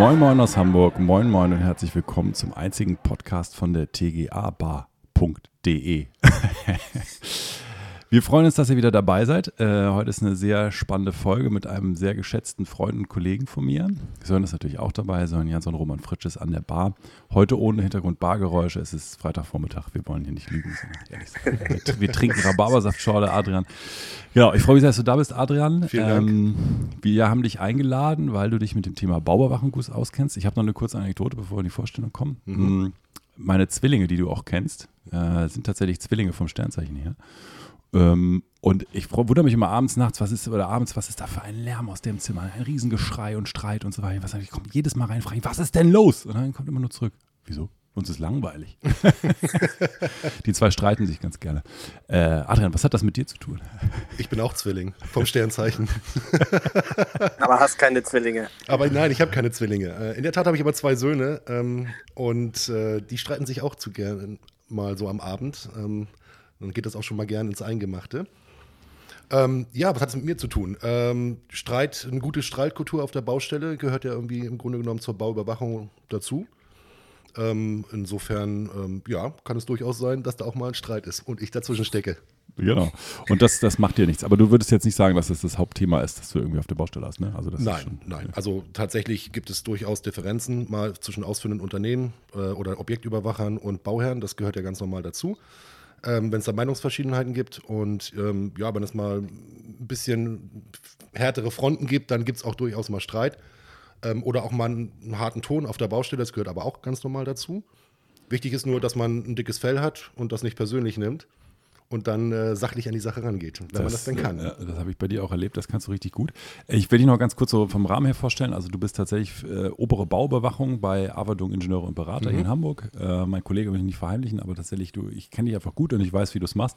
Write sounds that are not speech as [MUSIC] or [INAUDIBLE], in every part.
Moin Moin aus Hamburg, moin moin und herzlich willkommen zum einzigen Podcast von der tgabar.de. [LAUGHS] Wir freuen uns, dass ihr wieder dabei seid. Äh, heute ist eine sehr spannende Folge mit einem sehr geschätzten Freund und Kollegen von mir. Sören ist natürlich auch dabei, Sören Jans und Roman Fritsch ist an der Bar. Heute ohne Hintergrund Bargeräusche. Es ist Freitagvormittag. Wir wollen hier nicht lügen, sondern ehrlich sein. Wir, wir trinken Rhabarbersaftschorle, Adrian. Genau, ich freue mich, dass du da bist, Adrian. Vielen Dank. Ähm, wir haben dich eingeladen, weil du dich mit dem Thema Bauüberwachung auskennst. Ich habe noch eine kurze Anekdote, bevor wir in die Vorstellung kommen. Mhm. Mm, meine Zwillinge, die du auch kennst, äh, sind tatsächlich Zwillinge vom Sternzeichen her. Ähm, und ich wundere mich immer abends, nachts, was ist, oder abends, was ist da für ein Lärm aus dem Zimmer? Ein Riesengeschrei und Streit und so weiter. Was, ich komme jedes Mal rein und frage, was ist denn los? Und dann kommt immer nur zurück. Wieso? Uns ist langweilig. [LAUGHS] die zwei streiten sich ganz gerne. Äh, Adrian, was hat das mit dir zu tun? Ich bin auch Zwilling vom Sternzeichen. [LAUGHS] aber hast keine Zwillinge. Aber nein, ich habe keine Zwillinge. Äh, in der Tat habe ich aber zwei Söhne ähm, und äh, die streiten sich auch zu gern mal so am Abend. Ähm, dann geht das auch schon mal gern ins Eingemachte. Ähm, ja, was hat es mit mir zu tun? Ähm, Streit, eine gute Streitkultur auf der Baustelle gehört ja irgendwie im Grunde genommen zur Bauüberwachung dazu. Ähm, insofern, ähm, ja, kann es durchaus sein, dass da auch mal ein Streit ist und ich dazwischen stecke. Genau. Und das, das macht dir nichts. Aber du würdest jetzt nicht sagen, dass das das Hauptthema ist, das du irgendwie auf der Baustelle hast, ne? Also das nein, schon, nein. Ja. Also tatsächlich gibt es durchaus Differenzen mal zwischen ausführenden Unternehmen äh, oder Objektüberwachern und Bauherren. Das gehört ja ganz normal dazu ähm, wenn es da Meinungsverschiedenheiten gibt. Und ähm, ja, wenn es mal ein bisschen härtere Fronten gibt, dann gibt es auch durchaus mal Streit. Ähm, oder auch mal einen, einen, harten Ton auf der Baustelle, das gehört aber auch ganz normal dazu. Wichtig ist nur, dass man ein dickes Fell hat und das nicht persönlich nimmt und dann äh, sachlich an die Sache rangeht, wenn das, man das denn kann. Ja, das habe ich bei dir auch erlebt, das kannst du richtig gut. Ich will dich noch ganz kurz so vom Rahmen her vorstellen. Also du bist tatsächlich äh, obere Bauüberwachung bei Avadung Ingenieure und Berater mhm. hier in Hamburg. Äh, mein Kollege will ich nicht verheimlichen, aber tatsächlich, du, ich kenne dich einfach gut und ich weiß, wie du es machst.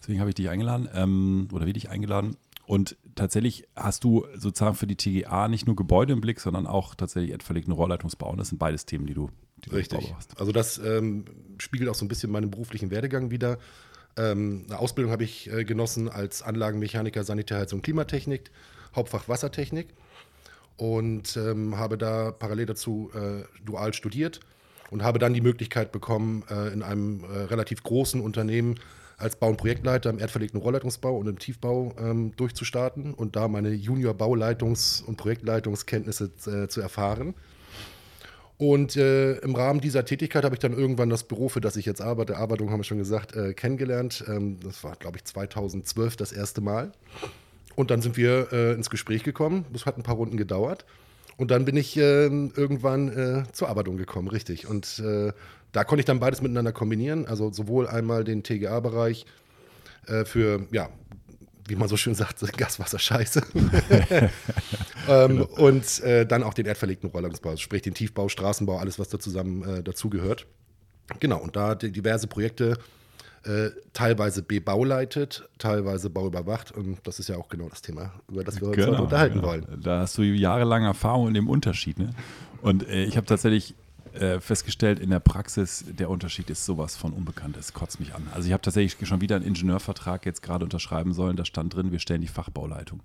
Deswegen habe ich dich eingeladen ähm, oder wie dich eingeladen. Und tatsächlich hast du sozusagen für die TGA nicht nur Gebäude im Blick, sondern auch tatsächlich etwalegten Rohrleitungsbau. Und das sind beides Themen, die du, Richtig. Also das ähm, spiegelt auch so ein bisschen meinen beruflichen Werdegang wieder. Ähm, eine Ausbildung habe ich äh, genossen als Anlagenmechaniker und Klimatechnik, Hauptfach Wassertechnik und ähm, habe da parallel dazu äh, dual studiert und habe dann die Möglichkeit bekommen, äh, in einem äh, relativ großen Unternehmen als Bau- und Projektleiter im erdverlegten Rohrleitungsbau und im Tiefbau ähm, durchzustarten und da meine Junior-Bauleitungs- und Projektleitungskenntnisse äh, zu erfahren. Und äh, im Rahmen dieser Tätigkeit habe ich dann irgendwann das Büro, für das ich jetzt arbeite, Arbeitung haben wir schon gesagt, äh, kennengelernt. Ähm, das war, glaube ich, 2012 das erste Mal. Und dann sind wir äh, ins Gespräch gekommen. Das hat ein paar Runden gedauert. Und dann bin ich ähm, irgendwann äh, zur Arbeitung gekommen, richtig. Und äh, da konnte ich dann beides miteinander kombinieren. Also sowohl einmal den TGA-Bereich äh, für ja, wie man so schön sagt, Gaswasser scheiße. [LAUGHS] ähm, genau. Und äh, dann auch den erdverlegten Rohrleitungsbau, sprich den Tiefbau, Straßenbau, alles, was da zusammen äh, dazugehört. Genau, und da diverse Projekte äh, teilweise bebauleitet, teilweise bauüberwacht. Und das ist ja auch genau das Thema, über das wir uns genau, heute unterhalten genau. wollen. Da hast du jahrelange Erfahrung in dem Unterschied. Ne? Und äh, ich habe tatsächlich äh, festgestellt, in der Praxis, der Unterschied ist sowas von unbekannt. Es kotzt mich an. Also ich habe tatsächlich schon wieder einen Ingenieurvertrag jetzt gerade unterschreiben sollen. Da stand drin, wir stellen die Fachbauleitung.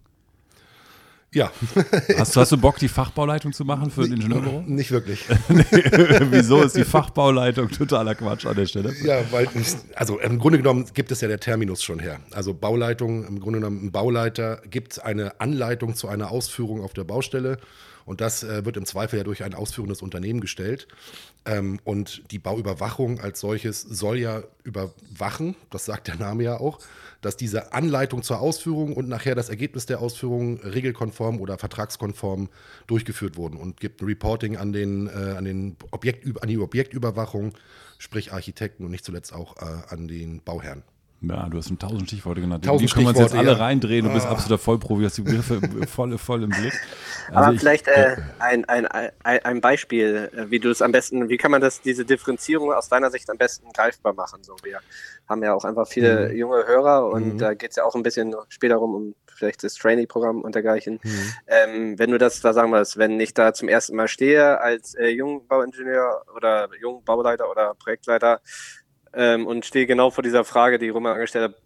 Ja. [LAUGHS] Hast, hast, du Bock, die Fachbauleitung zu machen für ein Ingenieurbüro? [LAUGHS] Nicht wirklich. [LAUGHS] Wieso ist die Fachbauleitung totaler Quatsch an der Stelle? Ja, weil, also im Grunde genommen gibt es ja der Terminus schon her. Also Bauleitung, im Grunde genommen ein Bauleiter gibt eine Anleitung zu einer Ausführung auf der Baustelle und das äh, wird im Zweifel ja durch ein ausführendes Unternehmen gestellt. Ähm, und die Bauüberwachung als solches soll ja überwachen, das sagt der Name ja auch, dass diese Anleitung zur Ausführung und nachher das Ergebnis der Ausführung regelkonform oder vertragskonform durchgeführt wurden und gibt ein Reporting an, den, äh, an, den Objekt, an die Objektüberwachung, sprich Architekten und nicht zuletzt auch äh, an den Bauherrn. Ja, du hast ein tausend Stichworte genannt. Tausend die können wir uns jetzt alle ja. reindrehen. Du bist ah. absoluter Vollprofi, hast die Begriffe [LAUGHS] voll, voll im Blick. Also Aber ich, vielleicht äh, ein, ein, ein Beispiel, äh, wie du es am besten, wie kann man das, diese Differenzierung aus deiner Sicht am besten greifbar machen? So, wir haben ja auch einfach viele mhm. junge Hörer und mhm. da geht es ja auch ein bisschen später rum um vielleicht das Trainee-Programm und dergleichen. Mhm. Ähm, wenn du das, da sagen wir es, wenn ich da zum ersten Mal stehe als äh, Jungbauingenieur oder Jungbauleiter oder Projektleiter, ähm, und stehe genau vor dieser Frage, die Roman angestellt hat.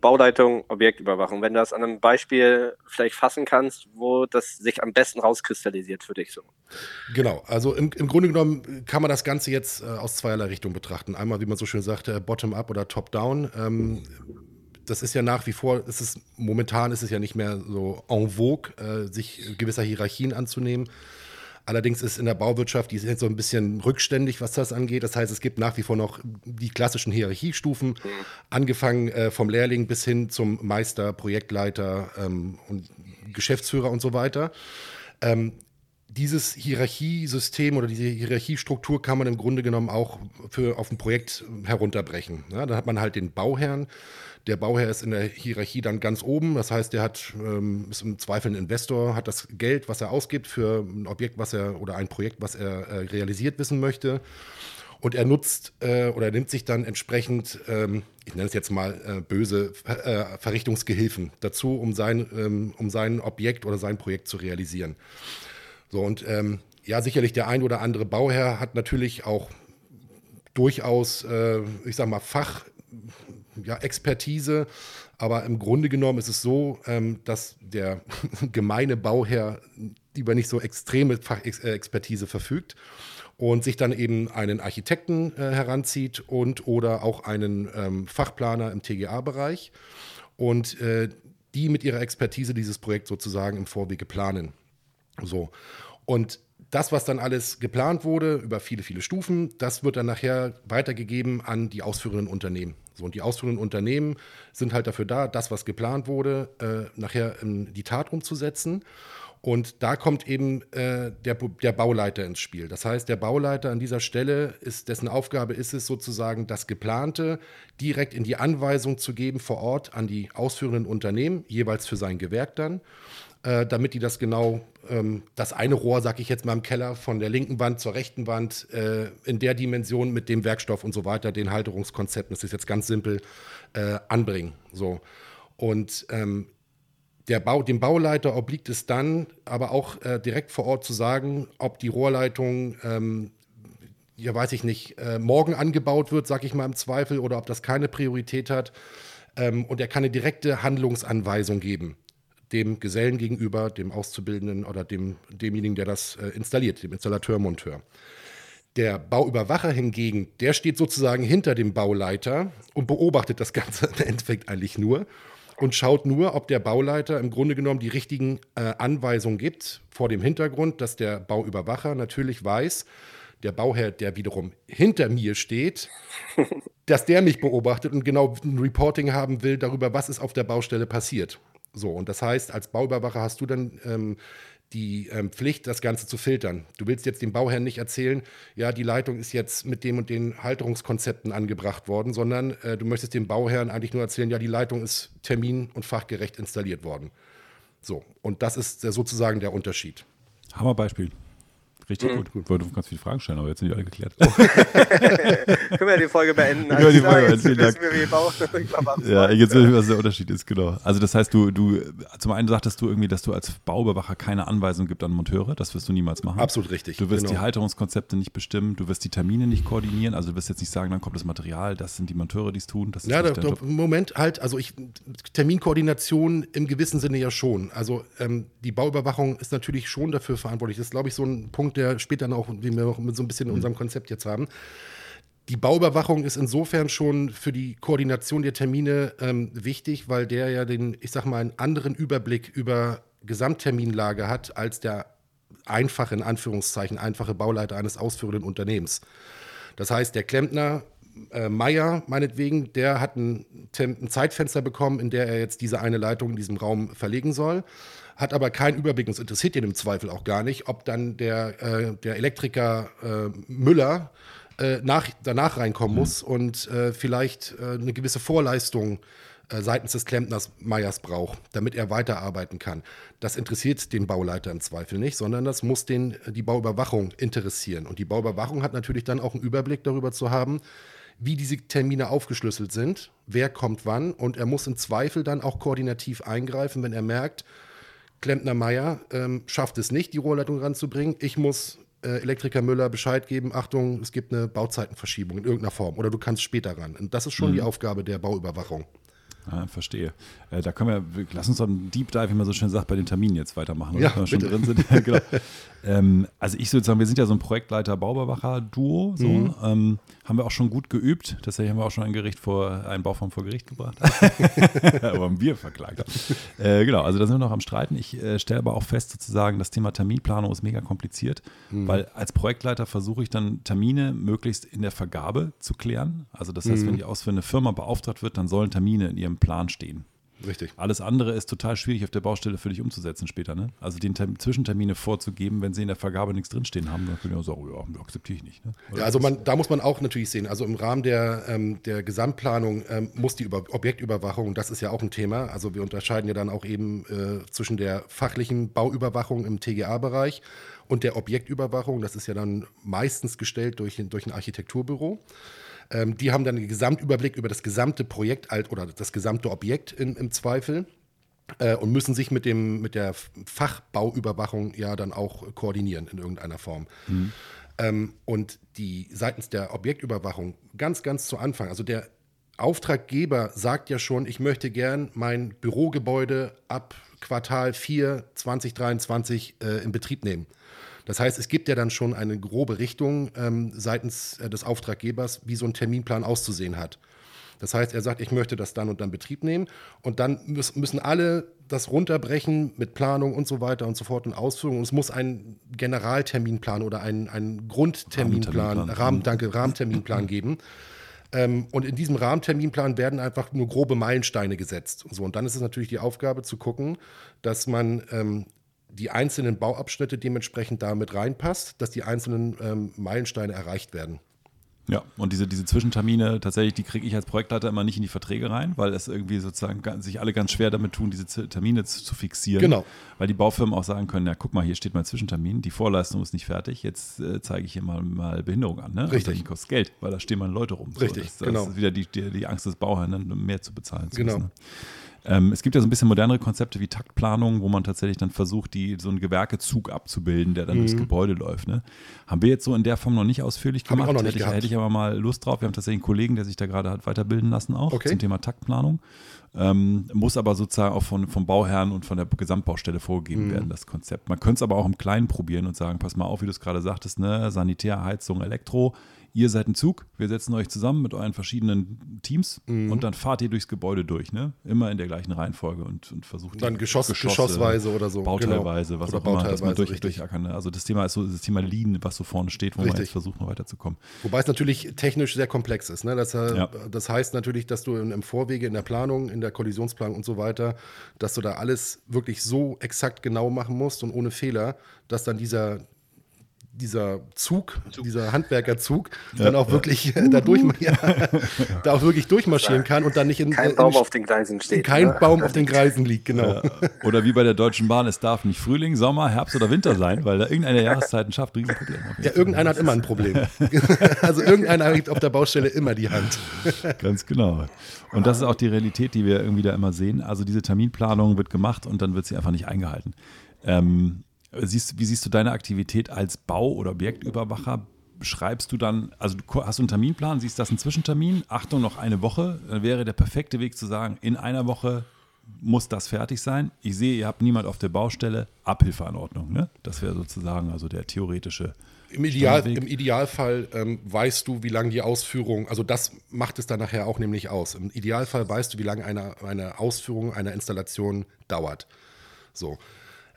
Bauleitung, Objektüberwachung. Wenn du das an einem Beispiel vielleicht fassen kannst, wo das sich am besten rauskristallisiert für dich so. Genau, also im, im Grunde genommen kann man das Ganze jetzt äh, aus zweierlei Richtungen betrachten. Einmal, wie man so schön sagt, äh, bottom-up oder top-down. Ähm, das ist ja nach wie vor, es ist, momentan ist es ja nicht mehr so en vogue, äh, sich gewisser Hierarchien anzunehmen. Allerdings ist in der Bauwirtschaft, die ist jetzt so ein bisschen rückständig, was das angeht. Das heißt, es gibt nach wie vor noch die klassischen Hierarchiestufen, mhm. angefangen äh, vom Lehrling bis hin zum Meister, Projektleiter ähm, und Geschäftsführer und so weiter. Ähm, dieses Hierarchiesystem oder diese Hierarchiestruktur kann man im Grunde genommen auch für, auf ein Projekt herunterbrechen. Ja, da hat man halt den Bauherrn, der Bauherr ist in der Hierarchie dann ganz oben. Das heißt, der hat, ähm, ist im Zweifel ein Investor, hat das Geld, was er ausgibt für ein Objekt, was er oder ein Projekt, was er äh, realisiert wissen möchte. Und er nutzt äh, oder nimmt sich dann entsprechend, ähm, ich nenne es jetzt mal äh, böse, äh, Verrichtungsgehilfen dazu, um sein, ähm, um sein Objekt oder sein Projekt zu realisieren. So, und ähm, ja, sicherlich der ein oder andere Bauherr hat natürlich auch durchaus, äh, ich sag mal, Fach, ja, Expertise. Aber im Grunde genommen ist es so, ähm, dass der [LAUGHS] gemeine Bauherr über nicht so extreme Fachexpertise verfügt und sich dann eben einen Architekten äh, heranzieht und oder auch einen ähm, Fachplaner im TGA-Bereich und äh, die mit ihrer Expertise dieses Projekt sozusagen im Vorwege planen. So. Und das, was dann alles geplant wurde, über viele, viele Stufen, das wird dann nachher weitergegeben an die ausführenden Unternehmen. So, und die ausführenden Unternehmen sind halt dafür da, das, was geplant wurde, äh, nachher in die Tat umzusetzen. Und da kommt eben äh, der, der Bauleiter ins Spiel. Das heißt, der Bauleiter an dieser Stelle ist, dessen Aufgabe ist es sozusagen, das Geplante direkt in die Anweisung zu geben vor Ort an die ausführenden Unternehmen, jeweils für sein Gewerk dann äh, damit die das genau, ähm, das eine Rohr, sag ich jetzt mal im Keller, von der linken Wand zur rechten Wand äh, in der Dimension mit dem Werkstoff und so weiter, den Halterungskonzepten, das ist jetzt ganz simpel, äh, anbringen. So. Und ähm, der Bau, dem Bauleiter obliegt es dann aber auch äh, direkt vor Ort zu sagen, ob die Rohrleitung, ähm, ja weiß ich nicht, äh, morgen angebaut wird, sag ich mal im Zweifel, oder ob das keine Priorität hat. Ähm, und er kann eine direkte Handlungsanweisung geben dem Gesellen gegenüber, dem Auszubildenden oder dem, demjenigen, der das äh, installiert, dem Installateur, Monteur. Der Bauüberwacher hingegen, der steht sozusagen hinter dem Bauleiter und beobachtet das Ganze [LAUGHS] im Endeffekt eigentlich nur und schaut nur, ob der Bauleiter im Grunde genommen die richtigen äh, Anweisungen gibt, vor dem Hintergrund, dass der Bauüberwacher natürlich weiß, der Bauherr, der wiederum hinter mir steht, [LAUGHS] dass der mich beobachtet und genau ein Reporting haben will darüber, was ist auf der Baustelle passiert. So, und das heißt, als Bauüberwacher hast du dann ähm, die ähm, Pflicht, das Ganze zu filtern. Du willst jetzt dem Bauherrn nicht erzählen, ja, die Leitung ist jetzt mit dem und den Halterungskonzepten angebracht worden, sondern äh, du möchtest dem Bauherrn eigentlich nur erzählen, ja, die Leitung ist termin- und fachgerecht installiert worden. So, und das ist sozusagen der Unterschied. Hammerbeispiel. Richtig mhm. gut, gut. Weil du ganz viele Fragen stellen, aber jetzt sind die alle geklärt. [LAUGHS] Können wir die Folge beenden? Können wir die Folge beenden? Vielen Dank. [LAUGHS] ja, jetzt wissen wir, was der Unterschied ist, genau. Also das heißt, du, du, zum einen sagtest du irgendwie, dass du als Bauüberwacher keine Anweisung gibt an Monteure. Das wirst du niemals machen. Absolut richtig. Du wirst genau. die Halterungskonzepte nicht bestimmen, du wirst die Termine nicht koordinieren. Also du wirst jetzt nicht sagen, dann kommt das Material, das sind die Monteure, die es tun. Das ist ja, im Moment halt, also ich, Terminkoordination im gewissen Sinne ja schon. Also ähm, die Bauüberwachung ist natürlich schon dafür verantwortlich. Das ist, glaube ich, so ein Punkt, der später noch, wie wir noch mit so ein bisschen in unserem Konzept jetzt haben. Die Bauüberwachung ist insofern schon für die Koordination der Termine ähm, wichtig, weil der ja den, ich sag mal, einen anderen Überblick über Gesamtterminlage hat als der einfache, in Anführungszeichen, einfache Bauleiter eines ausführenden Unternehmens. Das heißt, der Klempner äh, Meier, meinetwegen, der hat ein, ein, Zeitfenster bekommen, in der er jetzt diese eine Leitung in diesem Raum verlegen soll hat aber keinen Überblick, und es interessiert ihn im Zweifel auch gar nicht, ob dann der, äh, der Elektriker äh, Müller äh, nach, danach reinkommen mhm. muss und äh, vielleicht äh, eine gewisse Vorleistung seitens des Klempners Meyers braucht, damit er weiterarbeiten kann. Das interessiert den Bauleiter im Zweifel nicht, sondern das muss den, die Bauüberwachung interessieren. Und die Bauüberwachung hat natürlich dann auch einen Überblick darüber zu haben, wie diese Termine aufgeschlüsselt sind, wer kommt wann und er muss im Zweifel dann auch koordinativ eingreifen, wenn er merkt, Klempner Meier ähm, schafft es nicht, die Rohrleitung ranzubringen. Ich muss äh, Elektriker Müller Bescheid geben, Achtung, es gibt eine Bauzeitenverschiebung in irgendeiner Form oder du kannst später ran. Und das ist schon mhm. die Aufgabe der Bauüberwachung. Ja, verstehe. Äh, da können wir, lass uns doch einen Deep Dive, wie man so schön sagt, bei den Terminen jetzt weitermachen? Ja, schon drin sind. [LAUGHS] genau. ähm, also ich sozusagen, wir sind ja so ein Projektleiter-Baubewacher-Duo, so, mhm. ähm, haben wir auch schon gut geübt. Tatsächlich haben wir auch schon ein Gericht vor, einen Bauform vor Gericht gebracht. [LAUGHS] aber haben wir verklagt. Äh, genau, also da sind wir noch am Streiten. Ich äh, stelle aber auch fest sozusagen, das Thema Terminplanung ist mega kompliziert, mhm. weil als Projektleiter versuche ich dann Termine möglichst in der Vergabe zu klären. Also das heißt, mhm. wenn die ausführende Firma beauftragt wird, dann sollen Termine in ihrem Plan stehen. Richtig. Alles andere ist total schwierig auf der Baustelle für dich umzusetzen später. Ne? Also den Term Zwischentermine vorzugeben, wenn sie in der Vergabe nichts drinstehen haben, dann können die auch sagen, ja, akzeptiere ich nicht. Ne? Ja, also man, da muss man auch natürlich sehen, also im Rahmen der, ähm, der Gesamtplanung ähm, muss die Über Objektüberwachung, das ist ja auch ein Thema, also wir unterscheiden ja dann auch eben äh, zwischen der fachlichen Bauüberwachung im TGA-Bereich und der Objektüberwachung, das ist ja dann meistens gestellt durch, durch ein Architekturbüro. Ähm, die haben dann einen Gesamtüberblick über das gesamte Projekt oder das gesamte Objekt in, im Zweifel äh, und müssen sich mit, dem, mit der Fachbauüberwachung ja dann auch koordinieren in irgendeiner Form. Mhm. Ähm, und die seitens der Objektüberwachung ganz, ganz zu Anfang, also der Auftraggeber sagt ja schon, ich möchte gern mein Bürogebäude ab Quartal 4 2023 äh, in Betrieb nehmen. Das heißt, es gibt ja dann schon eine grobe Richtung ähm, seitens äh, des Auftraggebers, wie so ein Terminplan auszusehen hat. Das heißt, er sagt, ich möchte das dann und dann Betrieb nehmen und dann müssen alle das runterbrechen mit Planung und so weiter und so fort und Ausführung. Und es muss einen Generalterminplan oder einen, einen Grundterminplan, Rahmen, danke, Rahmenterminplan [LAUGHS] geben. Ähm, und in diesem Rahmenterminplan werden einfach nur grobe Meilensteine gesetzt. Und, so. und dann ist es natürlich die Aufgabe zu gucken, dass man ähm, die einzelnen Bauabschnitte dementsprechend damit reinpasst, dass die einzelnen ähm, Meilensteine erreicht werden. Ja, und diese, diese Zwischentermine, tatsächlich, die kriege ich als Projektleiter immer nicht in die Verträge rein, weil es irgendwie sozusagen sich alle ganz schwer damit tun, diese Termine zu, zu, fixieren. Genau. Weil die Baufirmen auch sagen können, ja, guck mal, hier steht mein Zwischentermin, die Vorleistung ist nicht fertig, jetzt äh, zeige ich hier mal, mal Behinderung an. Ne? Richtig. Und kostet Geld, weil da stehen meine Leute rum. Richtig, so, das, das genau. ist wieder die, die, die Angst des Bauherrn, mehr zu bezahlen. Zu genau. Müssen, ne? Ähm, es gibt ja so ein bisschen modernere Konzepte wie Taktplanung, wo man tatsächlich dann versucht, die, so einen Gewerkezug abzubilden, der dann mhm. durchs Gebäude läuft. Ne? Haben wir jetzt so in der Form noch nicht ausführlich gemacht. Ich hätte, ich, hätte ich aber mal Lust drauf. Wir haben tatsächlich einen Kollegen, der sich da gerade hat weiterbilden lassen auch okay. zum Thema Taktplanung. Ähm, muss aber sozusagen auch von, vom Bauherrn und von der Gesamtbaustelle vorgegeben mhm. werden, das Konzept. Man könnte es aber auch im Kleinen probieren und sagen, pass mal auf, wie du es gerade sagtest, ne? Sanitär, Heizung, Elektro, ihr seid ein Zug, wir setzen euch zusammen mit euren verschiedenen Teams mhm. und dann fahrt ihr durchs Gebäude durch, ne? Immer in der gleichen Reihenfolge und, und versucht dann Geschoss, Geschosse, Geschossweise oder so. Bauteilweise, genau. was oder auch immer, dass man durch, durchackern. Ne? Also das Thema ist so das Thema Lean, was so vorne steht, wo richtig. man jetzt versucht, noch weiterzukommen. Wobei es natürlich technisch sehr komplex ist. Ne? Das, ja. das heißt natürlich, dass du im Vorwege, in der Planung, in der Kollisionsplanung und so weiter, dass du da alles wirklich so exakt genau machen musst und ohne Fehler, dass dann dieser dieser Zug, Zug. dieser Handwerkerzug, ja, dann auch ja. wirklich [LAUGHS] äh, da, durch, [LAUGHS] ja, da auch wirklich durchmarschieren kann und dann nicht in kein in, Baum auf den Gleisen steht. Kein ne? Baum auf den Gleisen liegt, genau. Oder wie bei der Deutschen Bahn, es darf nicht Frühling, Sommer, Herbst oder Winter sein, weil da irgendeine Jahreszeiten schafft, Riesenproblem. Ja, irgendeiner hat immer ein Problem. [LAUGHS] also irgendeiner gibt auf der Baustelle immer die Hand. Ganz genau. Und das ist auch die Realität, die wir irgendwie da immer sehen. Also diese Terminplanung wird gemacht und dann wird sie einfach nicht eingehalten. Ähm, Siehst, wie siehst du deine Aktivität als Bau- oder Objektüberwacher? Schreibst du dann, also du hast du einen Terminplan, siehst das ein Zwischentermin, Achtung, noch eine Woche, dann wäre der perfekte Weg zu sagen, in einer Woche muss das fertig sein. Ich sehe, ihr habt niemand auf der Baustelle, Abhilfeanordnung. Ne? Das wäre sozusagen also der theoretische. Im, Ideal, im Idealfall ähm, weißt du, wie lange die Ausführung, also das macht es dann nachher auch nämlich aus. Im Idealfall weißt du, wie lange eine, eine Ausführung einer Installation dauert. So.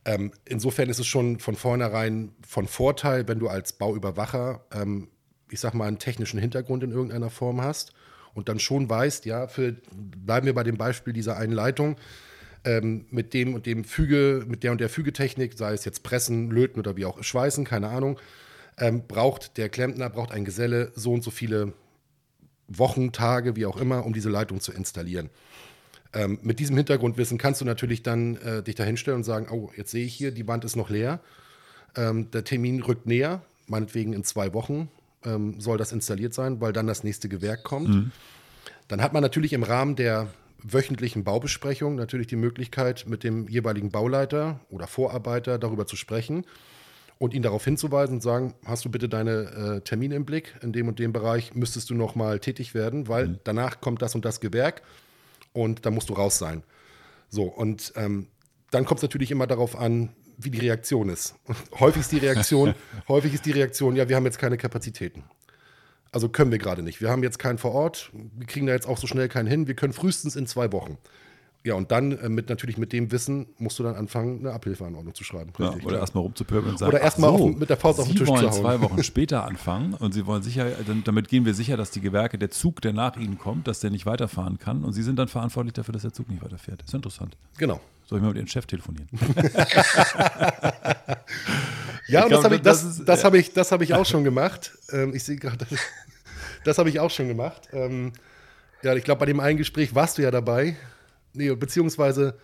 Ähm, insofern ist es schon von vornherein von Vorteil, wenn du als Bauüberwacher, ähm, ich sag mal, einen technischen Hintergrund in irgendeiner Form hast und dann schon weißt, ja, für, bleiben wir bei dem Beispiel dieser einen Leitung, ähm, mit dem und dem Füge, mit der und der Fügetechnik, sei es jetzt Pressen, Löten oder wie auch Schweißen, keine Ahnung, ähm, braucht der Klempner, braucht ein Geselle so und so viele Wochen, Tage, wie auch immer, um diese Leitung zu installieren. Ähm, mit diesem Hintergrundwissen kannst du natürlich dann äh, dich da hinstellen und sagen, oh, jetzt sehe ich hier, die Wand ist noch leer. Ähm, der Termin rückt näher, meinetwegen in zwei Wochen ähm, soll das installiert sein, weil dann das nächste Gewerk kommt. Mhm. Dann hat man natürlich im Rahmen der wöchentlichen Baubesprechung natürlich die Möglichkeit, mit dem jeweiligen Bauleiter oder Vorarbeiter darüber zu sprechen und ihn darauf hinzuweisen und sagen, hast du bitte deine äh, Termine im Blick, in dem und dem Bereich müsstest du noch mal tätig werden, weil mhm. danach kommt das und das Gewerk und da musst du raus sein. So, und ähm, dann kommt es natürlich immer darauf an, wie die Reaktion ist. [LAUGHS] Häufig ist die Reaktion, [LAUGHS] häufig ist die Reaktion, ja, wir haben jetzt keine Kapazitäten. Also können wir gerade nicht. Wir haben jetzt keinen vor Ort, wir kriegen da jetzt auch so schnell keinen hin, wir können frühestens in zwei Wochen. Ja, und dann äh, mit natürlich mit dem Wissen musst du dann anfangen, eine Abhilfeanordnung zu schreiben. Ja, oder erstmal rumzupöbeln und sagen, Oder erstmal so, mit der Faust auf den Sie Tisch zu wollen hauen. zwei Wochen [LAUGHS] später anfangen und Sie wollen sicher, damit gehen wir sicher, dass die Gewerke, der Zug, der nach Ihnen kommt, dass der nicht weiterfahren kann und Sie sind dann verantwortlich dafür, dass der Zug nicht weiterfährt. ist interessant. Genau. Soll ich mal mit Ihrem Chef telefonieren? [LAUGHS] Ja, und glaub, das habe ich, das das, ist- das hab ich, das hab ich auch schon gemacht. Ähm, ich sehe gerade, das habe ich auch schon gemacht. Ähm, ja, ich glaube, bei dem einen Gespräch warst du ja dabei. Nee, beziehungsweise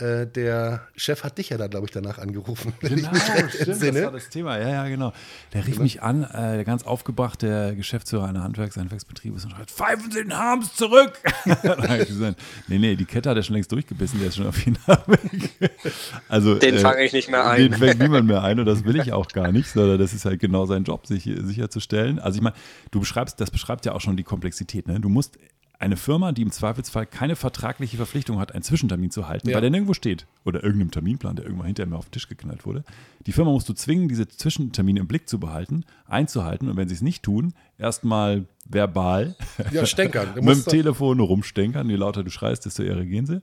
äh, der Chef hat dich ja da, glaube ich, danach angerufen. wenn ich mich recht das entsinne. war das Thema. Ja, ja, genau. Der rief mich an, äh, der ganz aufgebracht, der Geschäftsführer einer Handwerks-, Handwerksbetriebes und schreit, pfeifen Sie den Harms zurück! [LAUGHS] Gesagt, nee, nee, die Kette hat er schon längst durchgebissen, der ist schon auf jeden Fall weg. Also, Den fange ich nicht mehr ein. Den fängt niemand mehr ein und das will ich auch gar nicht, sondern das ist halt genau sein Job, sich sicherzustellen. Also ich meine, du beschreibst, das beschreibt ja auch schon die Komplexität. Ne? Du musst eine Firma, die im Zweifelsfall keine vertragliche Verpflichtung hat, einen Zwischentermin zu halten, Ja. weil der nirgendwo steht oder irgendeinem Terminplan, der irgendwann hinterher mir auf den Tisch geknallt wurde. Die Firma musst du zwingen, diese Zwischentermine im Blick zu behalten, einzuhalten und wenn sie es nicht tun, erstmal verbal Ja, stänkern. [LAUGHS] Mit dem Telefon rumstänkern. Je lauter du schreist, desto eher reagieren sie.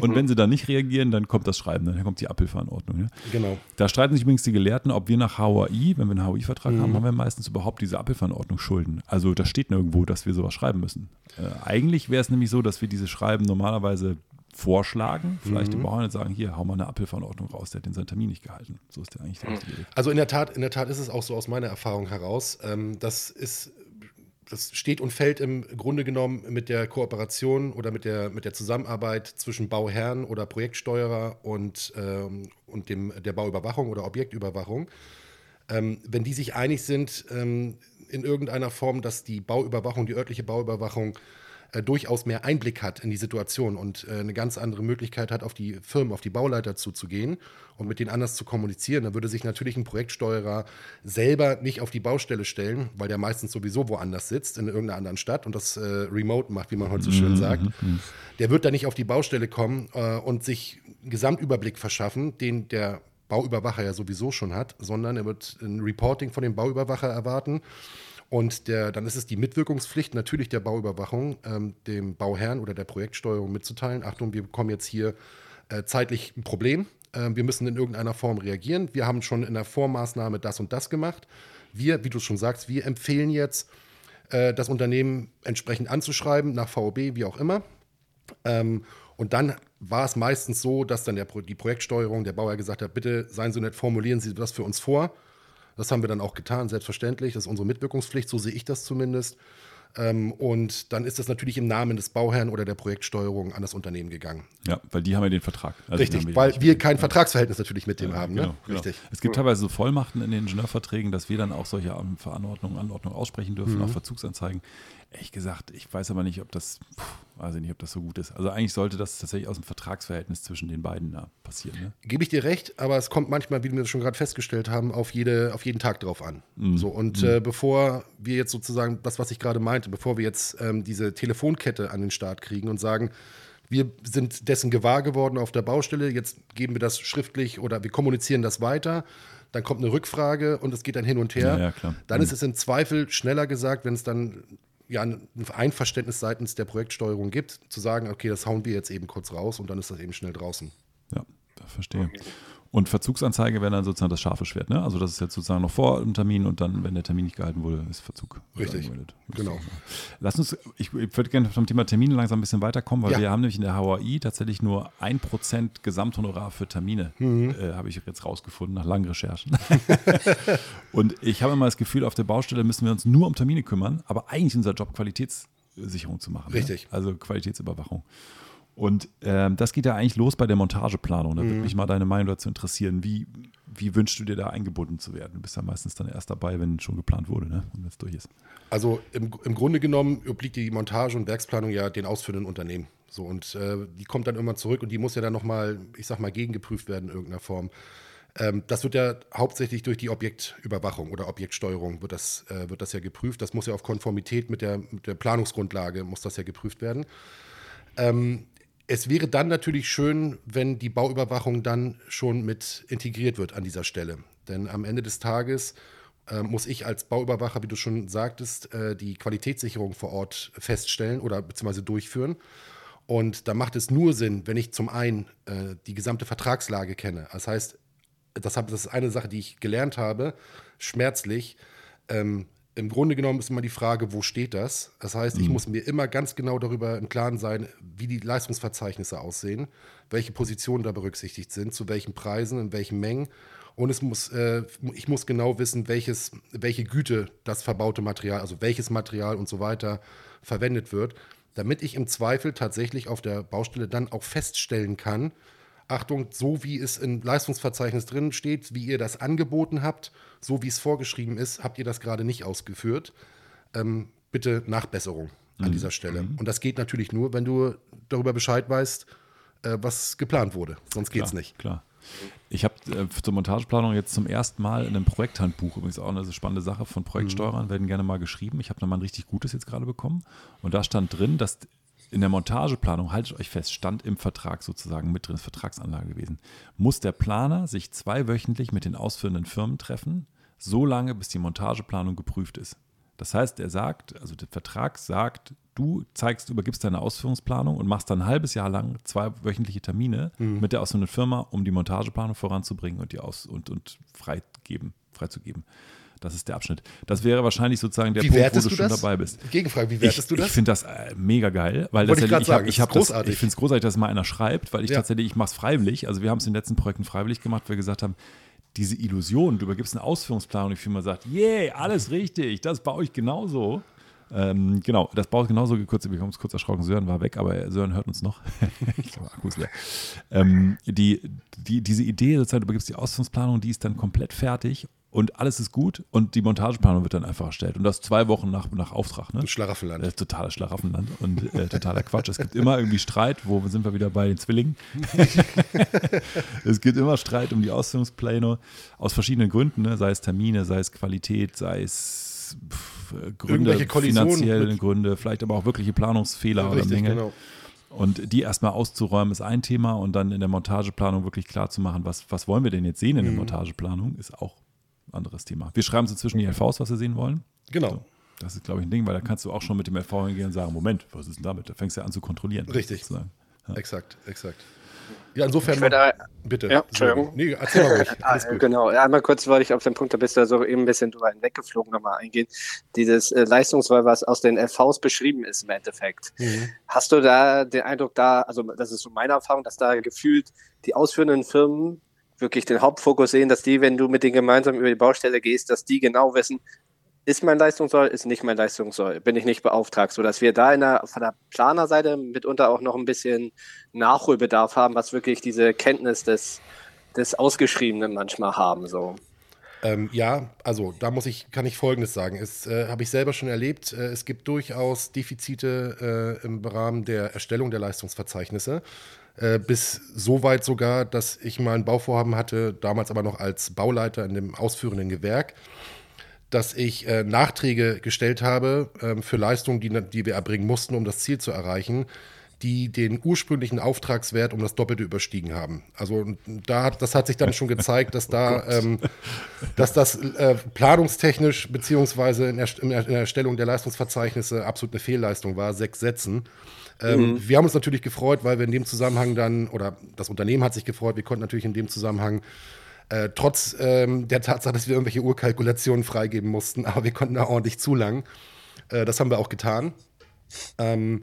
Und wenn sie dann nicht reagieren, dann kommt das Schreiben, dann kommt die Abhilfeanordnung. Ne? Genau. Da streiten sich übrigens die Gelehrten, ob wir nach HOI, wenn wir einen HOI-Vertrag Mhm. haben, haben wir meistens überhaupt diese Abhilfeanordnung schulden. Also da steht nirgendwo, dass wir sowas schreiben müssen. Äh, eigentlich wäre es nämlich so, dass wir diese Schreiben normalerweise vorschlagen, vielleicht Mhm. dem Bauern und sagen, hier, hau mal eine Abhilfeanordnung raus, der hat den seinen Termin nicht gehalten. So ist der eigentlich der richtige Weg. Also in der Tat, in der Tat ist es auch so aus meiner Erfahrung heraus. Ähm, das ist, das steht und fällt im Grunde genommen mit der Kooperation oder mit der, mit der Zusammenarbeit zwischen Bauherrn oder Projektsteuerer und, ähm, und dem, der Bauüberwachung oder Objektüberwachung. Ähm, wenn die sich einig sind ähm, in irgendeiner Form, dass die Bauüberwachung, die örtliche Bauüberwachung äh, durchaus mehr Einblick hat in die Situation und äh, eine ganz andere Möglichkeit hat, auf die Firmen, auf die Bauleiter zuzugehen und mit denen anders zu kommunizieren, dann würde sich natürlich ein Projektsteuerer selber nicht auf die Baustelle stellen, weil der meistens sowieso woanders sitzt, in irgendeiner anderen Stadt und das äh, remote macht, wie man heute so schön sagt. Der wird da nicht auf die Baustelle kommen äh, und sich einen Gesamtüberblick verschaffen, den der Bauüberwacher ja sowieso schon hat, sondern er wird ein Reporting von dem Bauüberwacher erwarten. Und der, dann ist es die Mitwirkungspflicht natürlich der Bauüberwachung, ähm, dem Bauherrn oder der Projektsteuerung mitzuteilen. Achtung, wir bekommen jetzt hier äh, zeitlich ein Problem. Ähm, wir müssen in irgendeiner Form reagieren. Wir haben schon in der Vormaßnahme das und das gemacht. Wir, wie du schon sagst, wir empfehlen jetzt, äh, das Unternehmen entsprechend anzuschreiben, nach VOB, wie auch immer. Ähm, und dann war es meistens so, dass dann der, die Projektsteuerung, der Bauherr gesagt hat, bitte seien Sie nett, formulieren Sie das für uns vor. Das haben wir dann auch getan, selbstverständlich. Das ist unsere Mitwirkungspflicht, so sehe ich das zumindest. Ähm, und dann ist das natürlich im Namen des Bauherrn oder der Projektsteuerung an das Unternehmen gegangen. Ja, weil die haben ja den Vertrag. Also den Richtig, ja weil wir kein Vertragsverhältnis natürlich mit dem haben. Genau, ne? genau. Richtig. Es gibt teilweise so Vollmachten in den Ingenieurverträgen, dass wir dann auch solche Veranordnungen, Anordnungen aussprechen dürfen, Mhm. auch Verzugsanzeigen. Ehrlich gesagt, ich weiß aber nicht, ob das, puh, weiß ich nicht, ob das so gut ist. Also eigentlich sollte das tatsächlich aus dem Vertragsverhältnis zwischen den beiden da passieren. Ne? Gebe ich dir recht, aber es kommt manchmal, wie wir schon gerade festgestellt haben, auf, jede, auf jeden Tag drauf an. So, und äh, bevor wir jetzt sozusagen, das, was ich gerade meinte, bevor wir jetzt ähm, diese Telefonkette an den Start kriegen und sagen, wir sind dessen gewahr geworden auf der Baustelle, jetzt geben wir das schriftlich oder wir kommunizieren das weiter, dann kommt eine Rückfrage und es geht dann hin und her. Ja, ja. Dann ist es im Zweifel schneller gesagt, wenn es dann ja, ein Einverständnis seitens der Projektsteuerung gibt, zu sagen, okay, das hauen wir jetzt eben kurz raus und dann ist das eben schnell draußen. Ja, verstehe. Und Verzugsanzeige wäre dann sozusagen das scharfe Schwert, ne? Also das ist jetzt sozusagen noch vor dem Termin und dann, wenn der Termin nicht gehalten wurde, ist Verzug. Richtig. angemeldet. Genau. Lass uns, ich, ich würde gerne vom Thema Termine langsam ein bisschen weiterkommen, weil Ja. wir haben nämlich in der HAI tatsächlich nur 1% Gesamthonorar für Termine, Mhm. äh, habe ich jetzt rausgefunden nach langen Recherchen. [LAUGHS] und ich habe immer das Gefühl, auf der Baustelle müssen wir uns nur um Termine kümmern, aber eigentlich ist unser Job Qualitätssicherung zu machen. Richtig. Ne? Also Qualitätsüberwachung. Und ähm, das geht ja eigentlich los bei der Montageplanung. Da Mhm. würde mich mal deine Meinung dazu interessieren. Wie, wie wünschst du dir da eingebunden zu werden? Du bist ja meistens dann erst dabei, wenn schon geplant wurde ne? und wenn es durch ist. Also im, im Grunde genommen obliegt die Montage- und Werksplanung ja den ausführenden Unternehmen. So, und äh, die kommt dann immer zurück und die muss ja dann nochmal, ich sag mal, gegengeprüft werden in irgendeiner Form. Ähm, das wird ja hauptsächlich durch die Objektüberwachung oder Objektsteuerung wird das, äh, wird das ja geprüft. Das muss ja auf Konformität mit der, mit der Planungsgrundlage muss das ja geprüft werden. Ähm, es wäre dann natürlich schön, wenn die Bauüberwachung dann schon mit integriert wird an dieser Stelle. Denn am Ende des Tages äh, muss ich als Bauüberwacher, wie du schon sagtest, äh, die Qualitätssicherung vor Ort feststellen oder beziehungsweise durchführen. Und da macht es nur Sinn, wenn ich zum einen äh, die gesamte Vertragslage kenne. Das heißt, das, hab, das ist eine Sache, die ich gelernt habe, schmerzlich. Ähm, Im Grunde genommen ist immer die Frage, wo steht das? Das heißt, ich muss mir immer ganz genau darüber im Klaren sein, wie die Leistungsverzeichnisse aussehen, welche Positionen da berücksichtigt sind, zu welchen Preisen, in welchen Mengen. Und es muss, äh, ich muss genau wissen, welches, welche Güte das verbaute Material, also welches Material und so weiter verwendet wird, damit ich im Zweifel tatsächlich auf der Baustelle dann auch feststellen kann, Achtung, so wie es im Leistungsverzeichnis drin steht, wie ihr das angeboten habt, so wie es vorgeschrieben ist, habt ihr das gerade nicht ausgeführt. Ähm, bitte Nachbesserung an dieser Stelle. Und das geht natürlich nur, wenn du darüber Bescheid weißt, äh, was geplant wurde. Sonst geht es nicht. Klar. Ich habe äh, zur Montageplanung jetzt zum ersten Mal in einem Projekthandbuch, übrigens auch eine spannende Sache von Projektsteuerern, werden gerne mal geschrieben. Ich habe nochmal ein richtig gutes jetzt gerade bekommen. Und da stand drin, dass in der Montageplanung, haltet euch fest, stand im Vertrag sozusagen mit drin, ist Vertragsanlage gewesen, muss der Planer sich zweiwöchentlich mit den ausführenden Firmen treffen, so lange, bis die Montageplanung geprüft ist. Das heißt, er sagt, also der Vertrag sagt, du zeigst, übergibst deine Ausführungsplanung und machst dann ein halbes Jahr lang zwei wöchentliche Termine mit der ausführenden Firma, um die Montageplanung voranzubringen und die aus und, und freigeben, freizugeben. Das ist der Abschnitt. Das wäre wahrscheinlich sozusagen der Wie Punkt, wo du du schon das? dabei bist. Gegenfrage, wie Ich, wertest du das? ich finde das äh, mega geil, weil Wollte ich tatsächlich, ich, hab- sagen, ich, das hab ich finde es großartig, dass mal einer schreibt, weil ich Ja. tatsächlich, ich mache es freiwillig. Also wir haben es in den letzten Projekten freiwillig gemacht, weil wir gesagt haben, diese Illusion, du übergibst einen Ausführungsplan und die Firma sagt, yeah, alles richtig, das baue ich genauso. Ähm, genau, das baut genauso gekürzt. Wir haben uns kurz erschrocken. Sören war weg, aber Sören hört uns noch. [LAUGHS] ich glaube, Akku ist leer. Ähm, die, die, diese Idee, sozusagen, du übergibst die Ausführungsplanung, die ist dann komplett fertig und alles ist gut und die Montageplanung wird dann einfach erstellt. Und das zwei Wochen nach, nach Auftrag. Ne? Ein Schlaraffenland. Das ist totales Schlaraffenland und äh, totaler Quatsch. Es gibt immer irgendwie Streit, wo sind wir wieder bei den Zwillingen? [LAUGHS] es gibt immer Streit um die Ausführungspläne aus verschiedenen Gründen, ne? sei es Termine, sei es Qualität, sei es pff, äh, Gründe, finanzielle Gründe, vielleicht aber auch wirkliche Planungsfehler oder Richtig, Mängel. genau. Und die erstmal auszuräumen ist ein Thema und dann in der Montageplanung wirklich klar zu machen, was, was wollen wir denn jetzt sehen in der Mhm. Montageplanung, ist auch anderes Thema. Wir schreiben so zwischen die LVs, was wir sehen wollen. Genau. Das ist, glaube ich, ein Ding, weil da kannst du auch schon mit dem LV hingehen und sagen, Moment, was ist denn damit? Da fängst du ja an zu kontrollieren. Richtig. sozusagen. Exakt, exakt. Ja, insofern. Ich würde, bitte. Ja, Entschuldigung. Nee, erzähl mal ruhig. Ah, [LAUGHS] Alles gut. Genau, ja, einmal kurz wollte ich auf den Punkt, da bist du ja so eben ein bisschen drüber hinweggeflogen, nochmal eingehen. Dieses äh, Leistungswahl, was aus den FVs beschrieben ist im Endeffekt. Mhm. Hast du da den Eindruck da, also das ist so meine Erfahrung, dass da gefühlt die ausführenden Firmen wirklich den Hauptfokus sehen, dass die, wenn du mit denen gemeinsam über die Baustelle gehst, dass die genau wissen, ist mein Leistungssoll, ist nicht mein Leistungssoll, bin ich nicht beauftragt, sodass wir da der, von der Planerseite mitunter auch noch ein bisschen Nachholbedarf haben, was wirklich diese Kenntnis des, des Ausgeschriebenen manchmal haben. So. Ähm, ja, also da muss ich, kann ich Folgendes sagen. Es äh, habe ich selber schon erlebt. Äh, es gibt durchaus Defizite äh, im Rahmen der Erstellung der Leistungsverzeichnisse. Äh, bis so weit sogar, dass ich mal ein Bauvorhaben hatte, damals aber noch als Bauleiter in dem ausführenden Gewerk, dass ich äh, Nachträge gestellt habe ähm, für Leistungen, die, die wir erbringen mussten, um das Ziel zu erreichen, die den ursprünglichen Auftragswert um das Doppelte überstiegen haben. Also da hat, das hat sich dann schon gezeigt, dass da, [LAUGHS] ähm, dass das äh, planungstechnisch beziehungsweise in der, in der Erstellung der Leistungsverzeichnisse absolut eine Fehlleistung war, sechs Sätzen. Ähm, Wir haben uns natürlich gefreut, weil wir in dem Zusammenhang dann, oder das Unternehmen hat sich gefreut, wir konnten natürlich in dem Zusammenhang äh, trotz ähm, der Tatsache, dass wir irgendwelche Urkalkulationen freigeben mussten, [LAUGHS] aber wir konnten da ordentlich zulangen. Äh, das haben wir auch getan. Ähm,